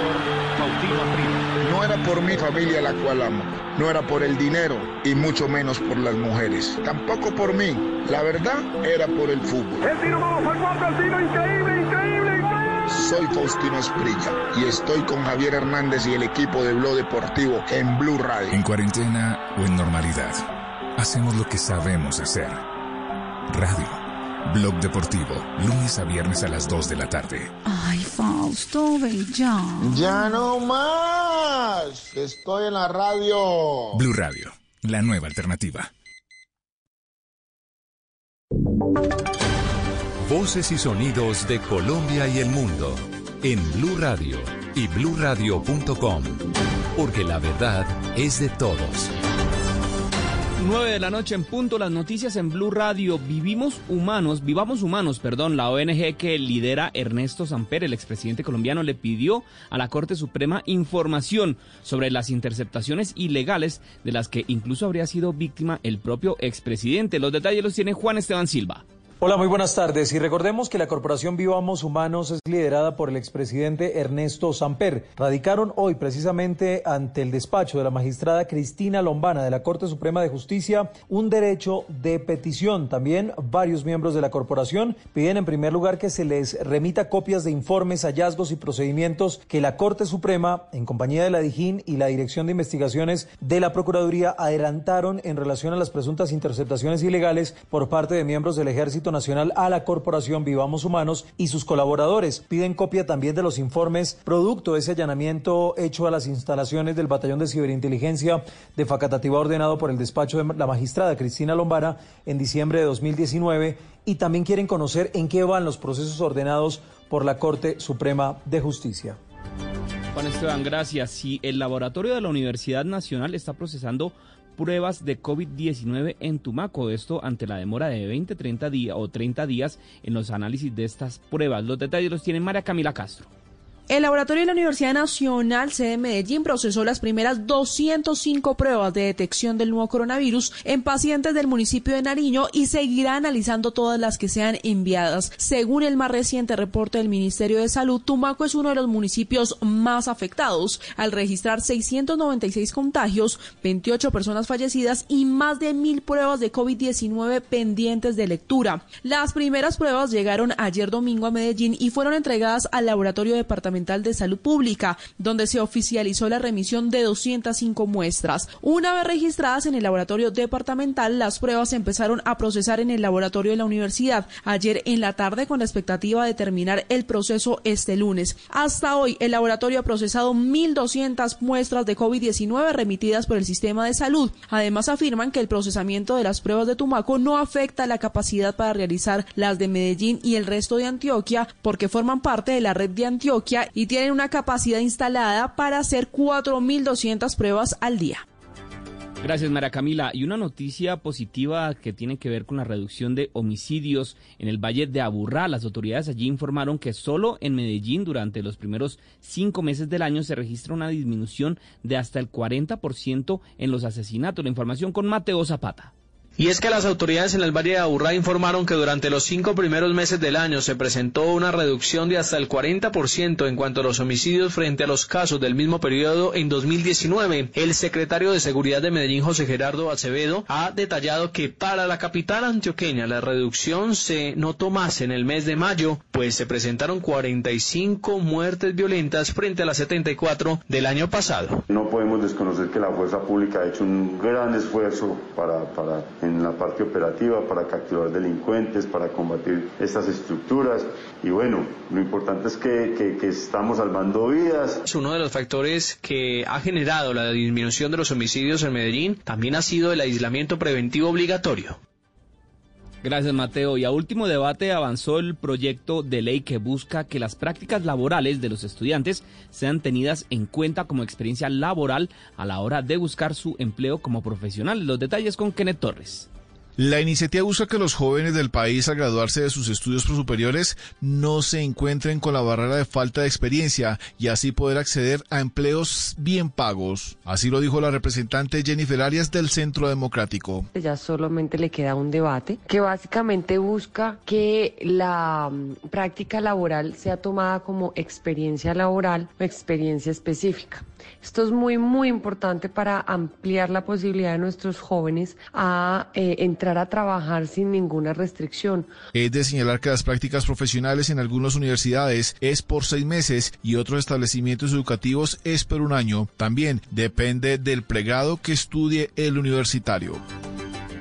No era por mi familia la cual amo, no era por el dinero y mucho menos por las mujeres. Tampoco por mí. La verdad era por el fútbol. El tiro, vamos al el tiro increíble, increíble, increíble. Soy Faustino Esprilla y estoy con Javier Hernández y el equipo de Blog Deportivo en Blue Radio. En cuarentena o en normalidad, hacemos lo que sabemos hacer. Radio. Blog Deportivo, lunes a viernes a las 2 de la tarde. Ay, Fausto, ve ya. Ya no más. Estoy en la radio. Blue Radio, la nueva alternativa. Voces y sonidos de Colombia y el mundo en Blue Radio y bluradio.com, porque la verdad es de todos. 9 de la noche en punto, las noticias en Blue Radio. Vivimos humanos, vivamos humanos, perdón, la ONG que lidera Ernesto Samper, el expresidente colombiano, le pidió a la Corte Suprema información sobre las interceptaciones ilegales de las que incluso habría sido víctima el propio expresidente. Los detalles los tiene Juan Esteban Silva. Hola, muy buenas tardes. Y recordemos que la corporación Vivamos Humanos es liderada por el expresidente Ernesto Samper. Radicaron hoy precisamente ante el despacho de la magistrada Cristina Lombana de la Corte Suprema de Justicia un derecho de petición. También varios miembros de la corporación piden en primer lugar que se les remita copias de informes, hallazgos y procedimientos que la Corte Suprema, en compañía de la DIJÍN y la Dirección de Investigaciones de la Procuraduría, adelantaron en relación a las presuntas interceptaciones ilegales por parte de miembros del Ejército Nacional a la Corporación Vivamos Humanos y sus colaboradores. Piden copia también de los informes producto de ese allanamiento hecho a las instalaciones del Batallón de Ciberinteligencia de Facatativa ordenado por el despacho de la magistrada Cristina Lombara en diciembre de 2019 y también quieren conocer en qué van los procesos ordenados por la Corte Suprema de Justicia. Juan Esteban, gracias. Si el laboratorio de la Universidad Nacional está procesando pruebas de COVID-19 en Tumaco. Esto ante la demora de 20, 30 días o 30 días en los análisis de estas pruebas. Los detalles los tiene María Camila Castro. El laboratorio de la Universidad Nacional sede Medellín procesó las primeras 205 pruebas de detección del nuevo coronavirus en pacientes del municipio de Nariño y seguirá analizando todas las que sean enviadas. Según el más reciente reporte del Ministerio de Salud, Tumaco es uno de los municipios más afectados al registrar 696 contagios, 28 personas fallecidas y más de mil pruebas de COVID-19 pendientes de lectura. Las primeras pruebas llegaron ayer domingo a Medellín y fueron entregadas al laboratorio departamental de salud pública, donde se oficializó la remisión de 205 muestras. Una vez registradas en el laboratorio departamental, las pruebas se empezaron a procesar en el laboratorio de la universidad ayer en la tarde con la expectativa de terminar el proceso este lunes. Hasta hoy, el laboratorio ha procesado 1.200 muestras de COVID-19 remitidas por el sistema de salud. Además, afirman que el procesamiento de las pruebas de Tumaco no afecta la capacidad para realizar las de Medellín y el resto de Antioquia porque forman parte de la red de Antioquia y tienen una capacidad instalada para hacer 4.200 pruebas al día. Gracias, Mara Camila. Y una noticia positiva que tiene que ver con la reducción de homicidios en el Valle de Aburrá. Las autoridades allí informaron que solo en Medellín durante los primeros cinco meses del año se registra una disminución de hasta el 40% en los asesinatos. La información con Mateo Zapata. Y es que las autoridades en el Valle de Aburrá informaron que durante los cinco primeros meses del año se presentó una reducción de hasta el 40% en cuanto a los homicidios frente a los casos del mismo periodo en 2019. El secretario de Seguridad de Medellín, José Gerardo Acevedo, ha detallado que para la capital antioqueña la reducción se notó más en el mes de mayo, pues se presentaron 45 muertes violentas frente a las 74 del año pasado. No podemos desconocer que la fuerza pública ha hecho un gran esfuerzo para, para en la parte operativa para capturar delincuentes, para combatir estas estructuras. Y bueno, lo importante es que, que, que estamos salvando vidas. Uno de los factores que ha generado la disminución de los homicidios en Medellín también ha sido el aislamiento preventivo obligatorio. Gracias, Mateo. Y a último debate avanzó el proyecto de ley que busca que las prácticas laborales de los estudiantes sean tenidas en cuenta como experiencia laboral a la hora de buscar su empleo como profesional. Los detalles con Kenneth Torres. La iniciativa busca que los jóvenes del país al graduarse de sus estudios superiores no se encuentren con la barrera de falta de experiencia y así poder acceder a empleos bien pagos. Así lo dijo la representante Jennifer Arias del Centro Democrático. Ya solamente le queda un debate que básicamente busca que la práctica laboral sea tomada como experiencia laboral o experiencia específica. Esto es muy, muy importante para ampliar la posibilidad de nuestros jóvenes a eh, entrar a trabajar sin ninguna restricción. Es de señalar que las prácticas profesionales en algunas universidades es por seis meses y otros establecimientos educativos es por un año. También depende del plegado que estudie el universitario.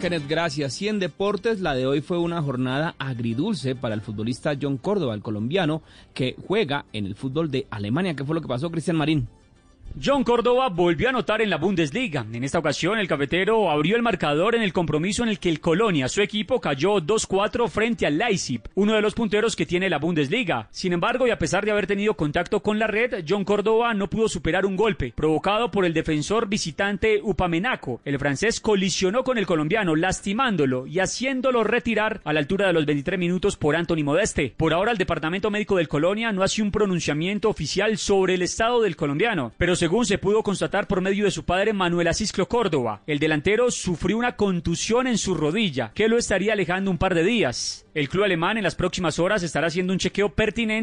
Kenneth, gracias. Y en deportes, la de hoy fue una jornada agridulce para el futbolista John Córdoba, el colombiano, que juega en el fútbol de Alemania. ¿Qué fue lo que pasó, Cristian Marín? John Córdoba volvió a anotar en la Bundesliga. En esta ocasión, el cafetero abrió el marcador en el compromiso en el que el Colonia, su equipo, cayó 2-4 frente al Leipzig, uno de los punteros que tiene la Bundesliga. Sin embargo, y a pesar de haber tenido contacto con la red, John Córdoba no pudo superar un golpe provocado por el defensor visitante Upamenaco. El francés colisionó con el colombiano, lastimándolo y haciéndolo retirar a la altura de los 23 minutos por Anthony Modeste. Por ahora, el departamento médico del Colonia no hace un pronunciamiento oficial sobre el estado del colombiano, pero según se pudo constatar por medio de su padre Manuel Asisclo Córdoba, el delantero sufrió una contusión en su rodilla que lo estaría alejando un par de días. El club alemán en las próximas horas estará haciendo un chequeo pertinente